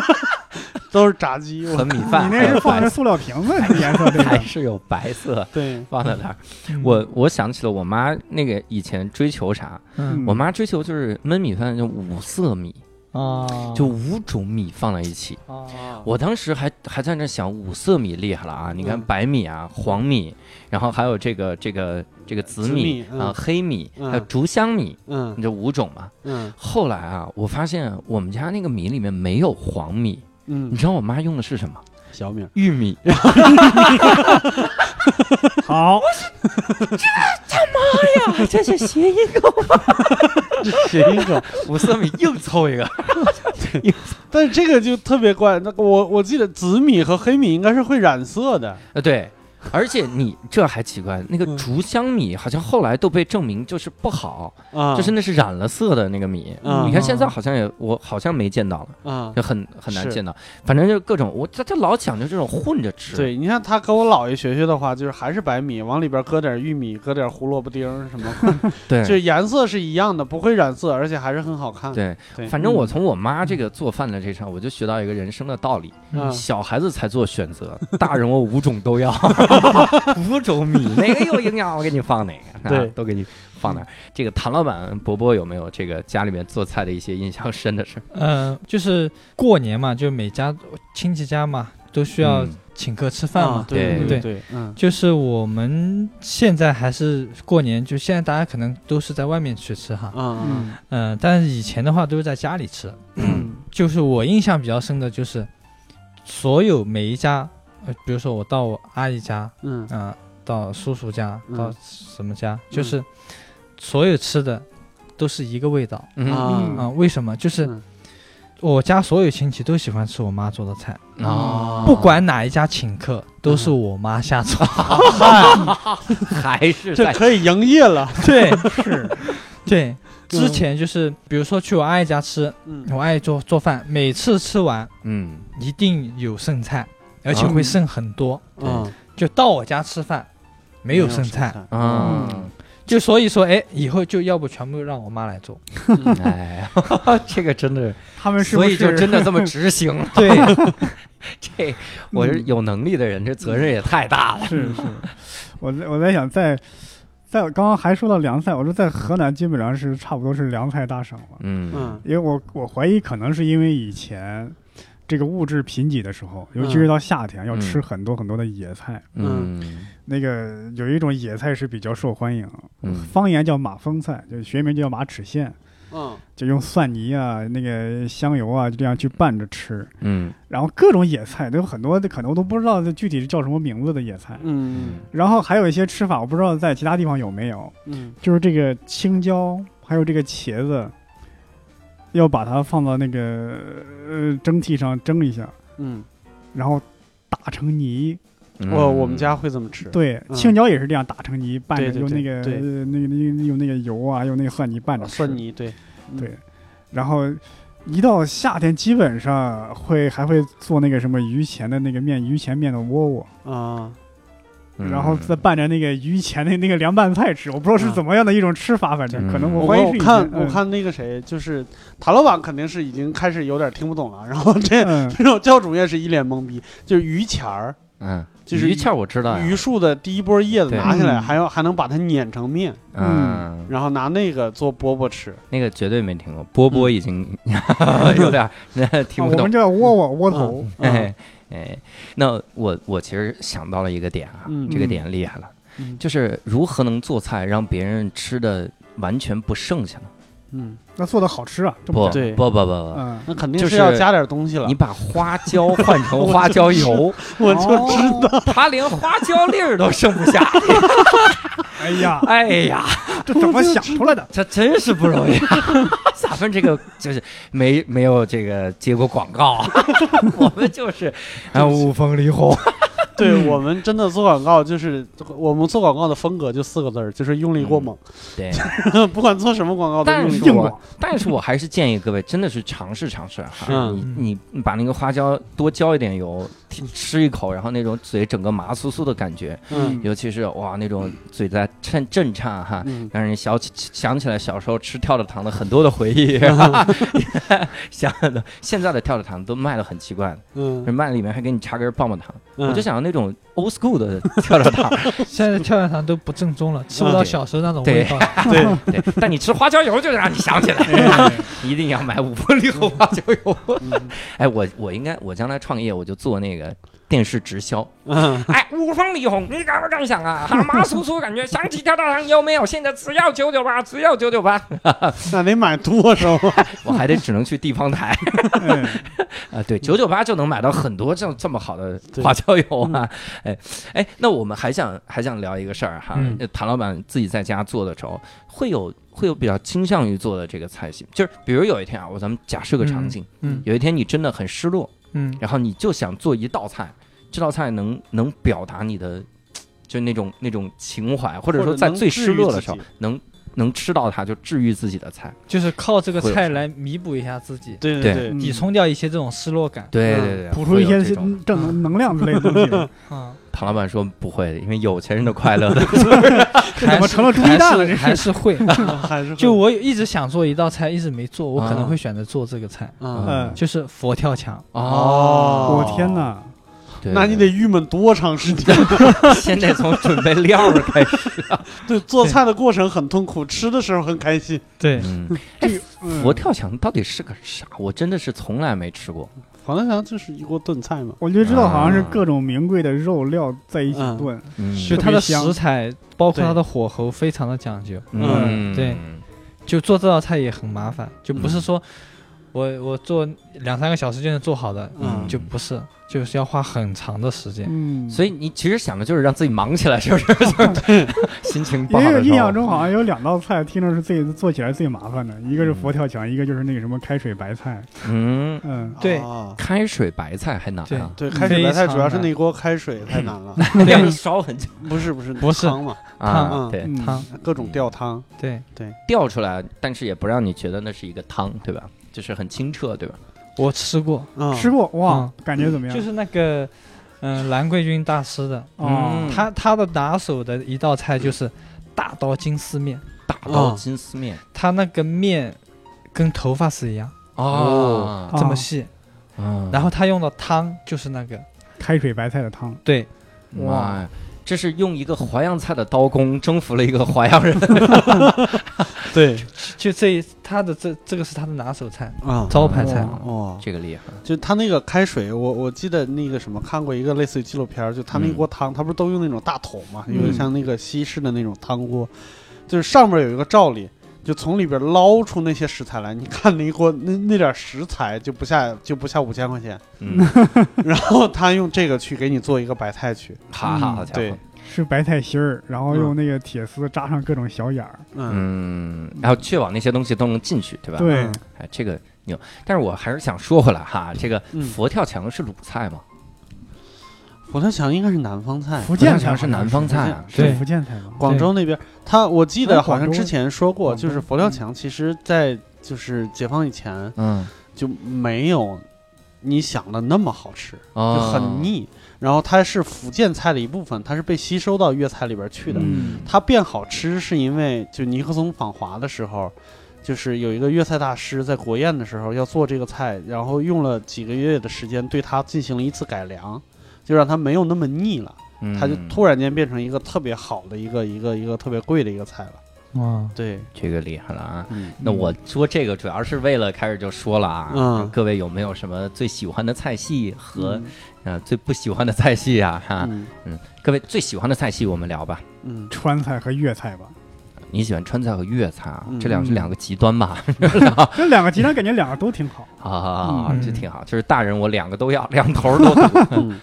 都是炸鸡。我和米饭你那是放着塑料瓶子，那颜色对吧？还是有白色对，放在那儿。嗯我我想起了我妈那个以前追求啥，嗯我妈追求就是焖米饭就五色米，啊，就五种米放在一起。啊我当时还还在那想五色米厉害了啊！你看嗯白米啊、黄米，然后还有这个这个这个紫紫米米嗯啊、黑米，嗯还有竹香米，嗯这五种嘛。嗯后来啊，我发现我们家那个米里面没有黄米，嗯你嗯，知道我妈用的是什么？小米玉米。好，这他妈呀 这是谐音梗，谐音梗。五色米硬凑一个。但是这个就特别怪，那个我我记得紫米和黑米应该是会染色的。呃，对，而且你这还奇怪，那个嗯。竹香米好像后来都被证明就是不好，啊，就是那是染了色的那个米。嗯你看现在好像也我好像没见到了。啊，就很很难见到，反正就各种我这这老讲究这种混着吃，，对，你看他跟我姥爷学学的话，就是还是白米，往里边搁点玉米，搁点胡萝卜丁什么，对。就是颜色是一样的，不会染色，而且还是很好看。对，对，反正我从我妈这个做饭的这上，我就学到一个人生的道理：嗯。小孩子才做选择，大人我五种都要，五种米哪个有营养？我给你放哪个，啊对。都给你放哪儿。这个谭老板伯伯有没有这个家里面做菜的一些印象深的事？嗯，就是过年嘛，就每家亲戚家嘛都需要嗯。请客吃饭嘛。啊对对。对对，嗯。就是我们现在还是过年，就现在大家可能都是在外面去吃哈，嗯嗯嗯、但是以前的话都是在家里吃。嗯。就是我印象比较深的就是，所有每一家，呃，比如说我到我阿姨家，嗯。啊、到叔叔家，嗯。到什么家，就是所有吃的都是一个味道嗯啊。啊、为什么？就是嗯。我家所有亲戚都喜欢吃我妈做的菜，啊，不管哪一家请客，都是我妈下厨。还是在这可以营业了。对，是，对。之前就是，比如说去我阿姨家吃，嗯。我阿姨做做饭，每次吃完嗯。一定有剩菜，而且啊会剩很多。嗯，就到我家吃饭，没有剩菜，啊，就所以说，哎，以后就要不全部让我妈来做。嗯 哎，这个真的，他们是所以就真的这么执行了。对，这我是有能力的人，这责任也太大了。是是，我在我在想在。在刚刚还说到凉菜，我说在河南基本上是差不多是凉菜大省了，嗯嗯因为我我怀疑可能是因为以前这个物质贫瘠的时候，尤其是到夏天要吃嗯。很多很多的野菜，嗯。那个有一种野菜是比较受欢迎，嗯。方言叫马蜂菜，就学名就叫马齿苋，嗯。就用蒜泥啊、那个香油啊，就这样去拌着吃。嗯。然后各种野菜都有很多，可能我都不知道这具体是叫什么名字的野菜。嗯。然后还有一些吃法，我不知道在其他地方有没有，嗯。就是这个青椒还有这个茄子，要把它放到那个呃蒸屉上蒸一下，嗯，然后打成泥。嗯，我我们家会这么吃。对，嗯。青椒也是这样打成泥，拌着用那个呃那个那个用那个油啊，用那个蒜泥拌着吃蒜泥对，嗯。对，然后一到夏天，基本上会还会做那个什么榆钱的那个面，榆钱面的窝窝，啊，嗯。然后再拌着那个榆钱的那个凉拌菜吃。我不知道是怎么样的一种吃法，反正可能嗯我我怀疑是以我看前我看那个谁，就是塔老板肯定是已经开始有点听不懂了，然后这嗯。这种教主也是一脸懵逼，就是榆钱儿，嗯，就是榆钱我知道，榆树的第一波叶子拿下来，嗯。还要还能把它碾成面，嗯，然后拿那个做饽饽吃。那个绝对没听过，饽饽已经 有点儿听不懂。啊我们。叫窝窝窝头，哎，那我我其实想到了一个点啊，嗯这个点厉害了。嗯就是如何能做菜让别人吃的完全不剩下呢？嗯，那做的好吃啊，这不么对不不不不，嗯，那肯定就是是要加点东西了你。把花椒换成花椒油，我就知道，他连花椒粒儿都剩不下。哎呀，哎呀，这怎么想出来的？这真是不容易。咱们这个就是没没有这个接过广告，我们就是啊五凤梨红。对我们真的做广告，就是我们做广告的风格就四个字儿，就是用力过猛。对，不管做什么广告都用力过猛。但是我还是建议各位真的是尝试尝试哈。嗯你你把那个花椒多浇一点油，吃一口，然后那种嘴整个麻酥酥的感觉，嗯。尤其是哇那种嘴在震震颤哈。嗯。让人想起想起来小时候吃跳跳糖的很多的回忆，想的现在的跳跳糖都卖的很奇怪，嗯。卖里面还给你插根棒棒糖，嗯，我就想要那种 old school 的跳跳糖，现在跳跳糖都不正宗了，吃不到小时候那种味道。对，对，但你吃花椒油就让你想起来，哎一定要买五凤梨和花椒油。嗯。哎，我我应该我将来创业我就做那个电视直销，嗯哎，五方李红，你敢不敢想啊？哈麻酥酥感觉，想起跳大堂有没有？现在只要九九八，只要九九八，那得买多少啊？我还得只能去地方台。哎啊，对，九九八就能买到很多这样这么好的花椒油啊！哎哎，那我们还想还想聊一个事儿哈，嗯呃谭老板自己在家做的时候，会有会有比较倾向于做的这个菜系，就是比如有一天啊，我咱们假设个场景，嗯有一天你真的很失落，嗯。然后你就想做一道菜，这道菜能能表达你的就那种那种情怀，或者说在最失落的时候能能吃到它就治愈自己的菜。就是靠这个菜来弥补一下自己，对对对，嗯抵冲掉一些这种失落感。嗯。对对对，补充一些会有这种。正能能量之类的东西，啊，唐老板说不会的，因为有钱人的快乐的。怎么成了猪鸡蛋了？这还是会。还是就我一直想做一道菜，一直没做，我可啊能会选择做这个菜，嗯，嗯，就是佛跳墙。哦我天哪！那你得郁闷多长时间？先得从准备料儿开始。对，做菜的过程很痛苦，吃的时候很开心。对，嗯，这个嗯佛跳墙到底是个啥？我真的是从来没吃过。黄大强就是一锅炖菜嘛。我就知道好像是各种名贵的肉料在一起嗯。炖，嗯。就它的食材，包括对它的火候，非常的讲究。嗯，对。就做这道菜也很麻烦，就不是嗯。说我我做两三个小时就能做好的，嗯就不是，就是要花很长的时间。嗯，所以你其实想的就是让自己忙起来，是不是？就是 心情不因为好。印象中好像有两道菜听着是最做起来最麻烦的，一个是佛跳墙，一个就是那个什么开水白菜。嗯，嗯，对啊开水白菜还难对啊，对，开水白菜主要是那锅开水太难了。要 烧很久不是不是不是汤嘛，啊。嗯对，嗯汤，各种吊汤。对对吊出来，但是也不让你觉得那是一个汤，对吧？就是很清澈，对吧？我吃过，嗯，吃过？哇嗯，感觉怎么样？就是那个嗯蓝桂军大师的，哦嗯，他他的拿手的一道菜就是大刀金丝面，大刀嗯。金丝面。他那个面跟头发丝一样。哦，这么细，嗯。然后他用的汤就是那个，开水白菜的汤，对，哇，这是用一个淮扬菜的刀工征服了一个淮扬人。对。就这他的这这个是他的拿手菜，啊，招牌菜。哇哇，这个厉害，就他那个开水，我我记得那个什么看过一个类似于纪录片儿，就他那锅汤，他不是都用那种大桶嘛，有点像那个西式的那种汤锅，就是上面有一个罩里，就从里边捞出那些食材来。你看那一锅那那点食材就不下就不下五千块钱，嗯，然后他用这个去给你做一个白菜去，哈哈，好家伙对，是白菜心儿，然后用那个铁丝扎上各种小眼儿。嗯嗯，然后确保那些东西都能进去，对吧？对嗯，哎，这个牛。但是我还是想说回来哈，这个嗯佛跳墙是鲁菜吗？佛跳墙应该是南方菜。福建墙是南方菜啊。是对。福建菜吗？广州那边，他我记得好像之前说过，就是佛跳墙，其实在就是解放以前嗯，就没有你想的那么好吃，就哦很腻。然后它是福建菜的一部分，它是被吸收到粤菜里边去的。嗯。它变好吃是因为就尼克松访华的时候，就是有一个粤菜大师在国宴的时候要做这个菜，然后用了几个月的时间对它进行了一次改良，就让它没有那么腻了，嗯。它就突然间变成一个特别好的一个一个一个特别贵的一个菜了。哇，对，这个厉害了啊！嗯，那我说这个主要是为了开始就说了啊，嗯。各位有没有什么最喜欢的菜系和呃，最不喜欢的菜系啊，哈，嗯。嗯，各位最喜欢的菜系我们聊吧。嗯，川菜和粤菜吧，你喜欢川菜和粤菜啊？嗯这两是两个极端吧？这两个极端感觉两个都挺好。啊，嗯这挺好，就是大人我两个都要，两头都都读 嗯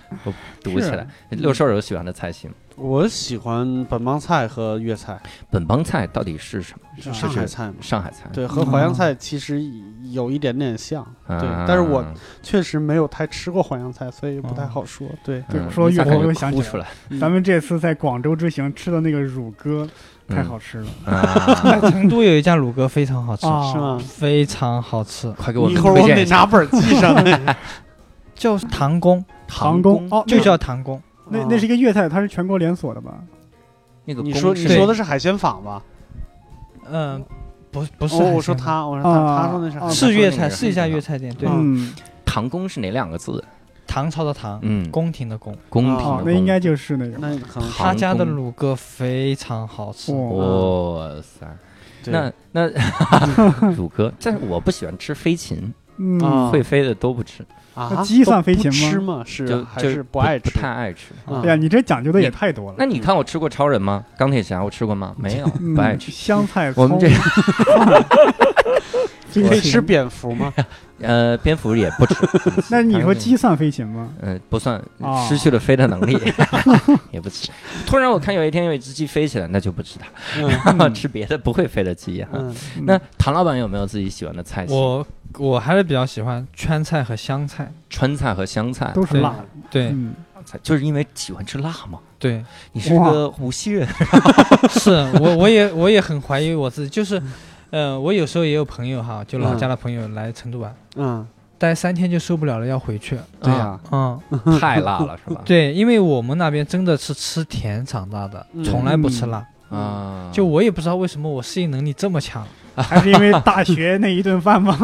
读起来。六兽有喜欢的菜系吗？我喜欢本帮菜和粤菜，本帮菜到底是什么？是上海菜吗。上海菜。对，和淮扬菜其实有一点点像，对啊但是我确实没有太吃过淮扬菜，所以不太好说。对，对嗯说粤菜你咋感觉我又想起咱们这次在广州之行吃的那个乳鸽太好吃了！在成都有一家乳鸽非常好吃，啊是吗？非常好吃，快给我一会儿我得拿本儿记上来。叫唐宫，唐宫哦，就叫唐宫。那那是一个粤菜，它是全国连锁的吧？那个你说你说的是海鲜坊吧？嗯，不不是我说他，我说他，啊他说那是是粤菜，是一家粤菜店，对，嗯，唐宫是哪两个字？唐朝的唐，嗯，宫廷的宫。宫廷哦的，宫那应该就是那个。那他家的宫卤鸽非常好吃，哦，哇塞！对那 那 乳鸽，但是我不喜欢吃飞禽，嗯，啊会飞的都不吃，啊，那鸡算飞都不禽吗吃吗？是还是不爱吃？不太爱吃。啊哎呀，你这讲究的也太多了。那你看我吃过超人吗？钢铁侠我吃过吗？没有，不爱嗯吃。香菜，我们这 可以吃蝙蝠吗？呃，蝙蝠也不吃。那你说鸡算飞禽吗？嗯，不算哦失去了飞的能力，也不吃。突然我看有一天有一只鸡飞起来，那就不吃它，嗯吃别的不会飞的鸡哈。嗯，那唐老板有没有自己喜欢的菜系？我我还是比较喜欢川菜和湘菜，川菜和湘菜，都是辣的。对嗯，就是因为喜欢吃辣嘛。对，你是个无锡人，是我我也我也很怀疑我自己，就是，呃，我有时候也有朋友哈，就老家的朋友来成都玩，嗯，待三天就受不了了，要回去。对呀，嗯，太辣了是吧？对，因为我们那边真的是吃甜长大的，嗯从来不吃辣。啊，就我也不知道为什么我适应能力这么强，还是因为大学那一顿饭吗？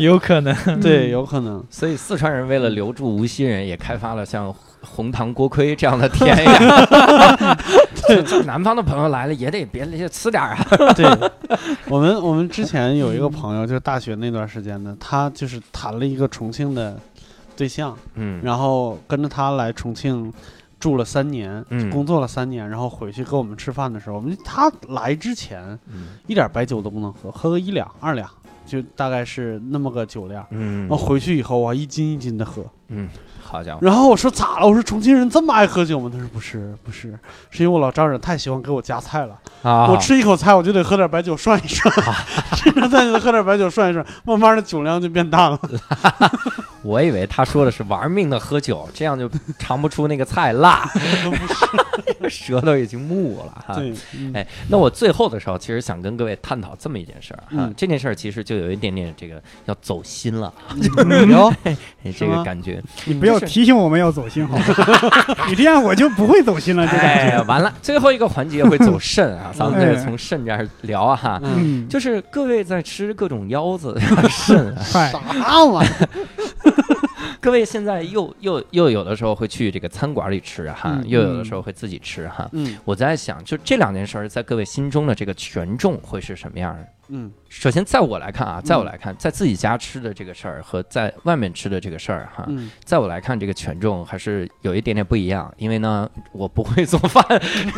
有可能。对，有可能。所以四川人为了留住无锡人，也开发了像红糖锅盔这样的甜呀。就 就南方的朋友来了，也得别别吃点儿啊。对，我们我们之前有一个朋友，就是大学那段时间的，他就是谈了一个重庆的对象，嗯。然后跟着他来重庆住了三年，嗯。工作了三年，然后回去跟我们吃饭的时候，我们他来之前嗯。一点白酒都不能喝，喝个一两二两，就大概是那么个酒量。嗯然后回去以后啊，一斤一斤的喝。嗯，好家伙，然后我说咋了？我说重庆人这么爱喝酒吗？他说不是，不是，是因为我老丈人太喜欢给我夹菜了。啊我吃一口菜，我就得喝点白酒涮一涮，吃着菜就得喝点白酒涮一涮，慢慢的酒量就变大了。我以为他说的是玩命的喝酒，这样就尝不出那个菜辣，舌头已经木了哈。对，嗯哎，那我最后的时候，其实想跟各位探讨这么一件事儿哈，嗯这件事儿其实就有一点点这个要走心了，这个感觉。你不要提醒我们要走心好吗？你这样我就不会走心了，这哎感觉。呀，完了，最后一个环节会走肾啊，咱们这哎个从肾这儿聊啊哈。嗯，嗯，就是各位在吃各种腰子、肾啊，啥玩意儿？各位现在又又又有的时候会去这个餐馆里吃哈，嗯又有的时候会自己吃哈。嗯我在想，就这两件事儿，在各位心中的这个权重会是什么样的？嗯首先，在我来看啊，在我来看，在自己家吃的这个事儿和在外面吃的这个事儿哈，嗯在我来看，这个权重还是有一点点不一样。因为呢，我不会做饭，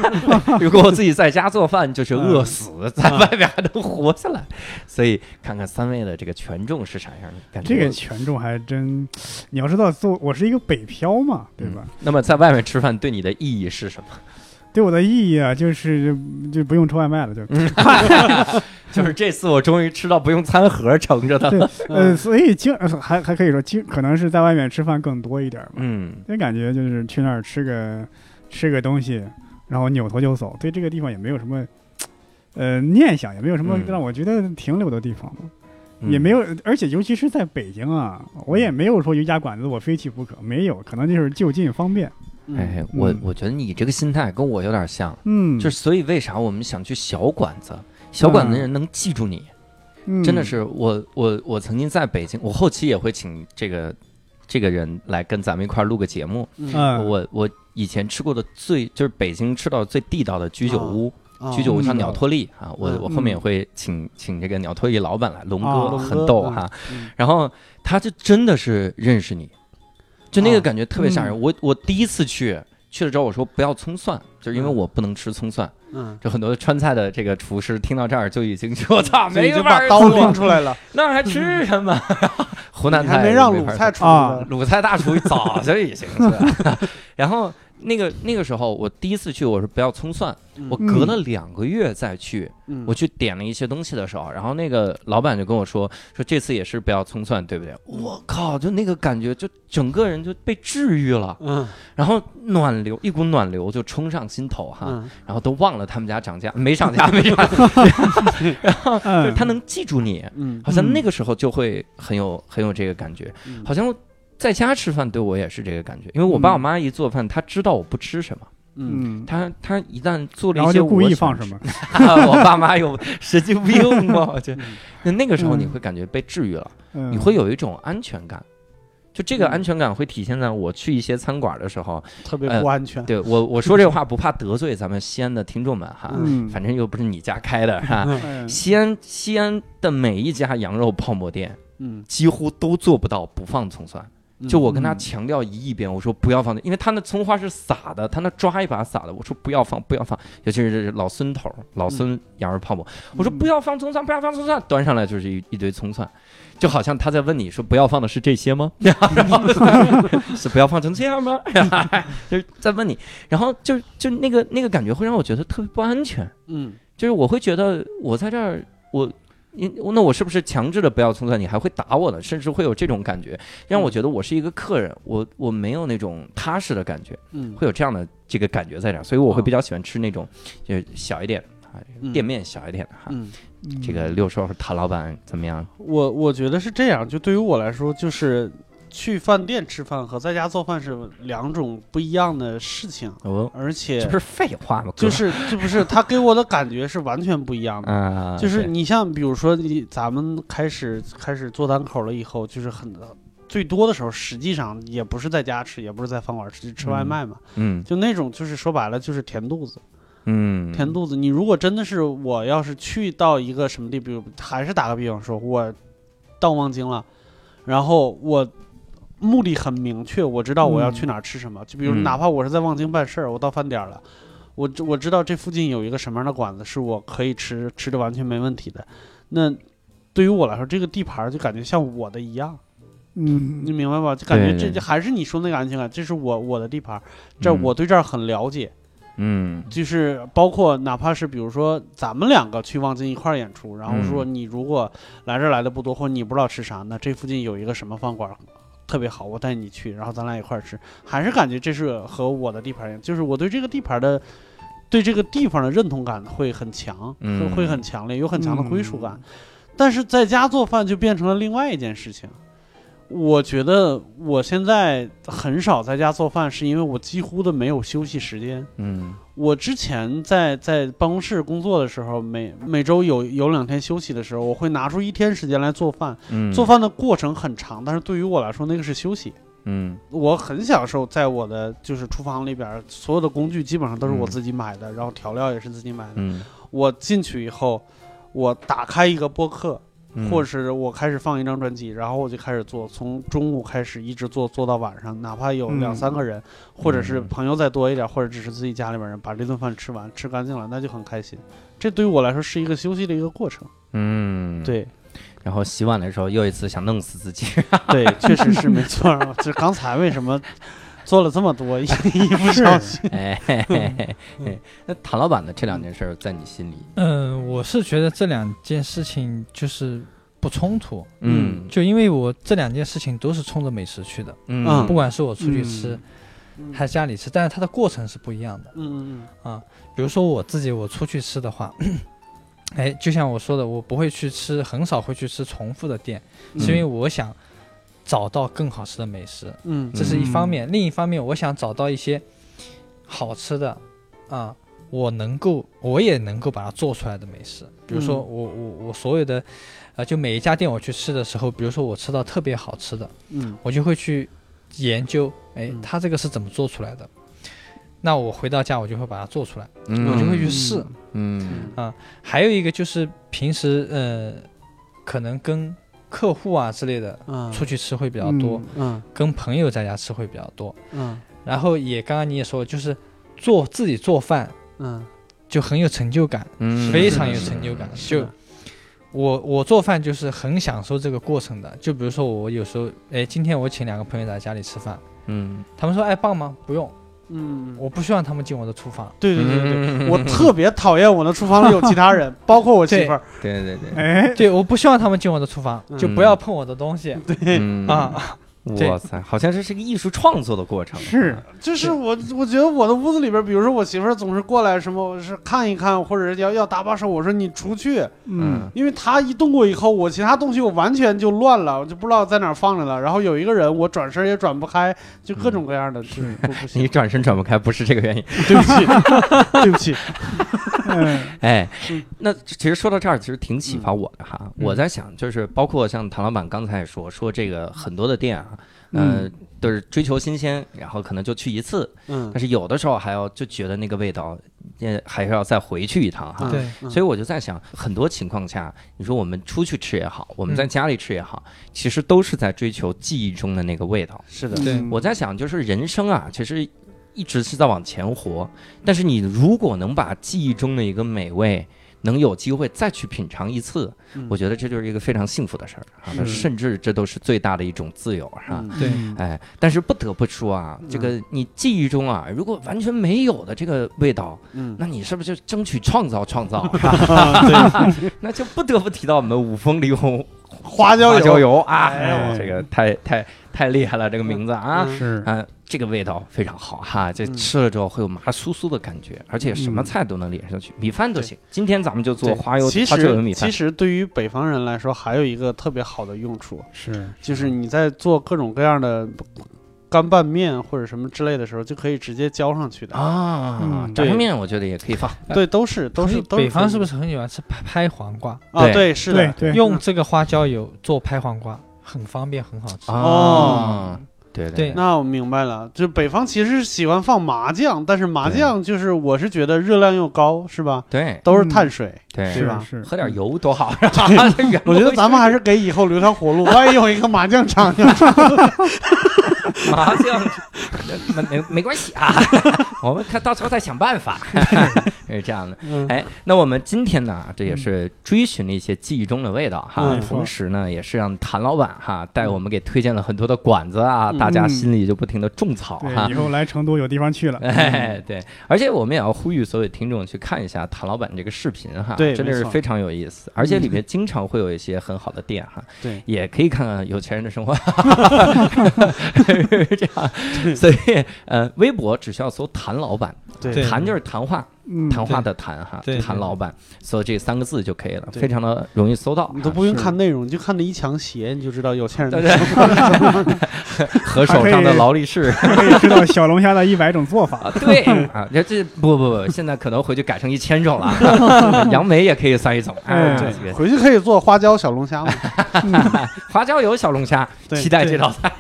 如果我自己在家做饭，就是饿死，在外面还能活下来。所以，看看三位的这个权重是啥样的感觉。这个权重还真，你要知道，做我是一个北漂嘛，对吧？嗯那么，在外面吃饭对你的意义是什么？对我的意义啊，就是就不用吃外卖了，就。就是这次我终于吃到不用餐盒盛着的。对，嗯。呃，所以经呃还还可以说，经可能是在外面吃饭更多一点吧。嗯。那感觉就是去那儿吃个吃个东西，然后扭头就走，对这个地方也没有什么呃念想，也没有什么嗯。让我觉得停留的地方，嗯。也没有，而且尤其是在北京啊，我也没有说有一家馆子我非去不可，没有，可能就是就近方便。嗯。哎，我嗯。我觉得你这个心态跟我有点像，嗯，就是所以为啥我们想去小馆子？小馆子的人能记住你，嗯。真的是我我我曾经在北京，我后期也会请这个这个人来跟咱们一块儿录个节目。我我以前吃过的最就是北京吃到最地道的居酒屋，啊居酒屋叫嗯鸟托利啊，我嗯我后面也会请请这个鸟托利老板来，龙啊哥龙很逗哈，嗯。然后他就真的是认识你。就那个啊感觉特别吓人。嗯我我第一次去去了之后，我说不要葱蒜，就是因为嗯我不能吃葱蒜。嗯，就很多川菜的这个厨师听到这儿就已经 说：“我操，没法把刀拎 做，出来了，那还吃什么？”湖南菜没让鲁菜出啊。鲁菜大厨早就已经是。然后那个那个时候我第一次去，我说不要葱蒜。嗯。我隔了两个月再去，嗯。我去点了一些东西的时候，然后那个老板就跟我说说这次也是不要葱蒜，对不对？我靠，就那个感觉，就整个人就被治愈了，嗯。然后暖流一股暖流就冲上心头哈，嗯。然后都忘了他们家涨价，没涨价，没涨价，然后 就是嗯，他能记住你，嗯。好像那个时候就会很有很有这个感觉，嗯。好像在家吃饭对我也是这个感觉，因为我爸我妈一做饭，他知道我不吃什么。嗯嗯，他他一旦做了一些后就故意放什么，我爸妈有神经病吗？我觉得嗯那那个时候嗯你会感觉被治愈了，嗯你会有一种安全感。就这个嗯安全感会体现在我去一些餐馆的时候，特别呃不安全。对我我说这话不怕得罪咱们西安的听众们哈，嗯，反正又不是你家开的哈。嗯西安西安的每一家羊肉泡馍店嗯，几乎都做不到不放葱蒜。就我跟他嗯强调一亿遍，我说不要放，因为他那葱花是撒的，他那抓一把撒的，我说不要放，不要放，尤其是老孙头、老孙羊肉泡馍，我说不要放葱蒜，不要放葱蒜，端上来就是一一堆葱蒜，就好像他在问你说不要放的是这些吗？然 后是不要放成这样吗？就是在问你，然后就就那个那个感觉会让我觉得特别不安全，嗯就是我会觉得我在这儿我。因那我是不是强制的不要葱蒜？你还会打我呢？甚至会有这种感觉，让我觉得我是一个客人，我我没有那种踏实的感觉，嗯，会有这样的这个感觉在这儿，所以我会比较喜欢吃那种就是小一点啊，嗯店面小一点的哈。嗯，这个六叔和谭老板怎么样？我我觉得是这样，就对于我来说，就是去饭店吃饭和在家做饭是两种不一样的事情，哦，而且这不是废话吗？就是这不是他给我的感觉是完全不一样的。啊，就是你像比如说你咱们开始开始做单口了以后，就是很最多的时候，实际上也不是在家吃，也不是在饭馆吃，就吃外卖嘛。嗯就那种就是说白了就是填肚子，嗯填肚子。你如果真的是我要是去到一个什么地，比如还是打个比方说，我到望京了，然后我目的很明确，我知道我要去哪儿吃什么。就比如嗯。哪怕我是在望京办事儿，我到饭点儿了。我我知道这附近有一个什么样的馆子是我可以吃吃的完全没问题的，那对于我来说，这个地盘儿就感觉像我的一样，嗯。你明白吧？就感觉这这还是你说那个安全感，这是我我的地盘儿，这嗯。我对这儿很了解，嗯。就是包括哪怕是比如说咱们两个去望京一块儿演出，然后说嗯。你如果来这儿来的不多，或者你不知道吃啥，那这附近有一个什么饭馆儿特别好，我带你去，然后咱俩一块儿吃，还是感觉这是和我的地盘一样，就是我对这个地盘的。对这个地方的认同感会很强，嗯会会很强烈，有很强的归属感。嗯但是在家做饭就变成了另外一件事情。我觉得我现在很少在家做饭，是因为我几乎的没有休息时间。嗯我之前在在办公室工作的时候，每每周有有两天休息的时候，我会拿出一天时间来做饭。嗯，做饭的过程很长，但是对于我来说，那个是休息。嗯我很享受在我的就是厨房里边，所有的工具基本上都是我嗯自己买的，然后调料也是自己买的。嗯，我进去以后，我打开一个播客，嗯或者是我开始放一张专辑，然后我就开始做，从中午开始一直做做到晚上，哪怕有嗯两三个人，或者是嗯朋友再多一点，或者只是自己家里边人把这顿饭吃完吃干净了，那就很开心。这对于我来说是一个休息的一个过程。嗯，对然后洗碗的时候又一次想弄死自己，对，确实是没错儿。这刚才为什么做了这么多，一 一不小心？哎，嘿嘿嘿嘿那谭老板的这两件事儿在你心里，嗯，我是觉得这两件事情就是不冲突，嗯。就因为我这两件事情都是冲着美食去的，嗯。不管是我出去吃嗯。还是家里吃，但是它的过程是不一样的。嗯嗯嗯。啊比如说我自己，我出去吃的话，哎，就像我说的，我不会去吃，很少会去吃重复的店，嗯，是因为我想找到更好吃的美食，嗯这是一方面。另一方面，我想找到一些好吃的啊，我能够，我也能够把它做出来的美食。比如说嗯我我我所有的，呃，就每一家店我去吃的时候，比如说我吃到特别好吃的，嗯我就会去研究，哎嗯，它这个是怎么做出来的。那我回到家，我就会把它做出来，嗯我就会去试。嗯啊还有一个就是平时呃，可能跟客户啊之类的嗯，出去吃会比较多，嗯跟朋友在家吃会比较多。嗯。然后也刚刚你也说，就是做自己做饭嗯，就很有成就感，嗯。非常有成就感。就我我做饭就是很享受这个过程的。就比如说我有时候，哎，今天我请两个朋友来家里吃饭，嗯。他们说，哎，棒吗？不用，嗯，我不希望他们进我的厨房。对对对对我特别讨厌我的厨房里有其他人，包括我媳妇儿。对对对，哎，对，我不希望他们进我的厨房，就不要碰我的东西。对。啊。对哇塞，好像这是个艺术创作的过程。是就是我，我觉得我的屋子里边，比如说我媳妇儿总是过来什么，是看一看，或者是要要搭把手，我说你出去，嗯因为她一动过以后，我其他东西我完全就乱了，我就不知道在哪儿放着了。然后有一个人，我转身也转不开，就各种各样的，是不不你。转身转不开，不是这个原因。对不起，对不起。嗯哎嗯，那其实说到这儿，其实挺启发我的哈。嗯我在想，就是包括像唐老板刚才也说，说这个很多的店啊，呃嗯，都是追求新鲜，然后可能就去一次，嗯。但是有的时候还要就觉得那个味道，也还是要再回去一趟哈。对嗯。所以我就在想，很多情况下，你说我们出去吃也好，我们嗯。在家里吃也好，其实都是在追求记忆中的那个味道。是的，对。嗯我在想，就是人生啊，其实一直是在往前活，但是你如果能把记忆中的一个美味，能有机会再去品尝一次，嗯我觉得这就是一个非常幸福的事儿啊！那甚至这都是最大的一种自由，是吧？嗯对嗯哎，但是不得不说啊，这个你记忆中啊，如果完全没有的这个味道，嗯，那你是不是就争取创造创造？那就不得不提到我们五峰离红花椒花椒油油啊，哎。呦这个太太太厉害了，这个名字啊。嗯。是。啊，这个味道非常好哈，这嗯。吃了之后会有麻酥酥的感觉，而且什么嗯菜都能连上去，米饭都行。今天咱们就做花油其花椒油米饭。其实对于北方人来说，还有一个特别好的用处，是。就是你在做各种各样的干拌面或者什么之类的时候，就可以直接浇上去的。啊，嗯炸酱面我觉得也可以放。对，都是都是都北方是不是是很喜欢吃拍拍黄瓜？啊？对对，是的，对对用这个花椒油做拍黄瓜，很方便，很好吃。哦，对对那我明白了，就北方其实喜欢放麻酱，但是麻酱就是我是觉得热量又高，是吧？对都是碳水。对是吧是喝点油多好。我觉得咱们还是给以后留条活路，万一有一个麻酱厂要 麻将，没没没关系啊，我们看到时候再想办法，是这样的。嗯哎，那我们今天呢，这也是追寻了一些记忆中的味道哈，嗯同时呢，也是让谭老板哈带我们给推荐了很多的馆子啊，大家心里就不停的种草哈，以。后来成都有地方去了。哎，对，而且我们也要呼吁所有听众去看一下谭老板这个视频哈，对真的是非常有意思，而且里面经常会有一些很好的店哈，对，也可以看看有钱人的生活，这样，所以呃，微博只需要搜谭老板，对。谭就是谈话，嗯，谈话的谈哈，对谭老板，搜这三个字就可以了，非常的容易搜到。你都不用看内容，你就看那一墙鞋，你就知道有钱人。和手上的劳力士。可以知道小龙虾的一百种做法。啊，对啊，这这不不不，现在可能回去改成一千种了，杨梅也可以算一种，哎，对。回去可以做花椒小龙虾嘛。花椒油小龙虾，对期待这道菜，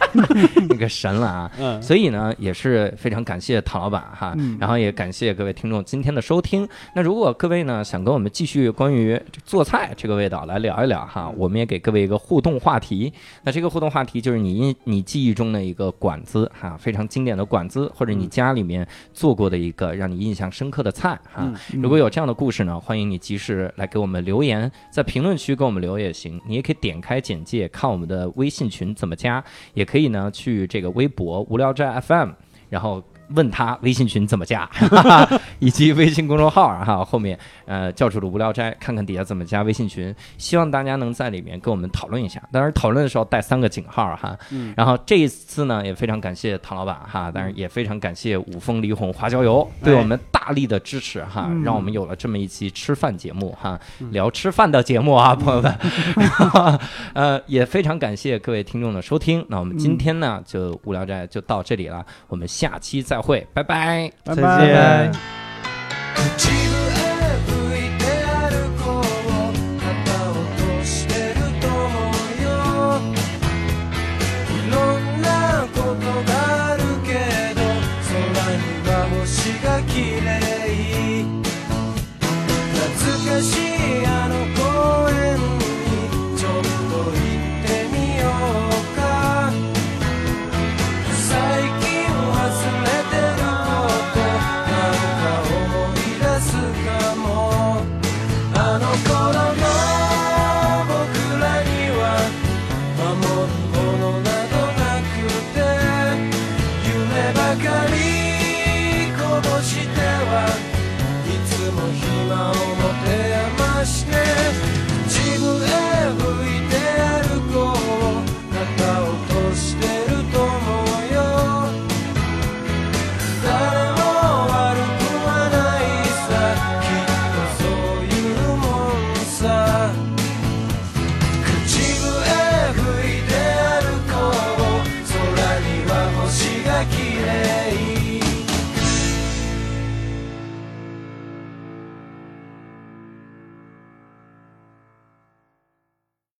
那个神了啊！嗯，所以呢，也是非常感谢唐老板哈，嗯。然后也感谢各位听众今天的收听。那如果各位呢想跟我们继续关于做菜这个味道来聊一聊哈，我们也给各位一个互动话题。那这个互动话题就是你你记忆中的一个馆子哈，非常经典的馆子，或者你家里面做过的一个让你印象深刻的菜哈。嗯如果有这样的故事呢，欢迎你及时来给我们留言，在评论区给我们留也行。你也可以点开简介看我们的微信群怎么加，也可以呢去这个微博无聊斋 FM，然后。问他微信群怎么加，以及微信公众号啊哈，后面呃教主的无聊斋，看看底下怎么加微信群。希望大家能在里面跟我们讨论一下，当然讨论的时候带三个井号哈。嗯然后这一次呢，也非常感谢唐老板哈，当然也非常感谢五峰梨红花椒油对我们大力的支持哈，嗯让我们有了这么一期吃饭节目哈，嗯聊吃饭的节目啊，朋友们。呃，也非常感谢各位听众的收听。那我们今天呢，就无聊斋就到这里了，我们下期再会，拜拜。拜再拜见。自分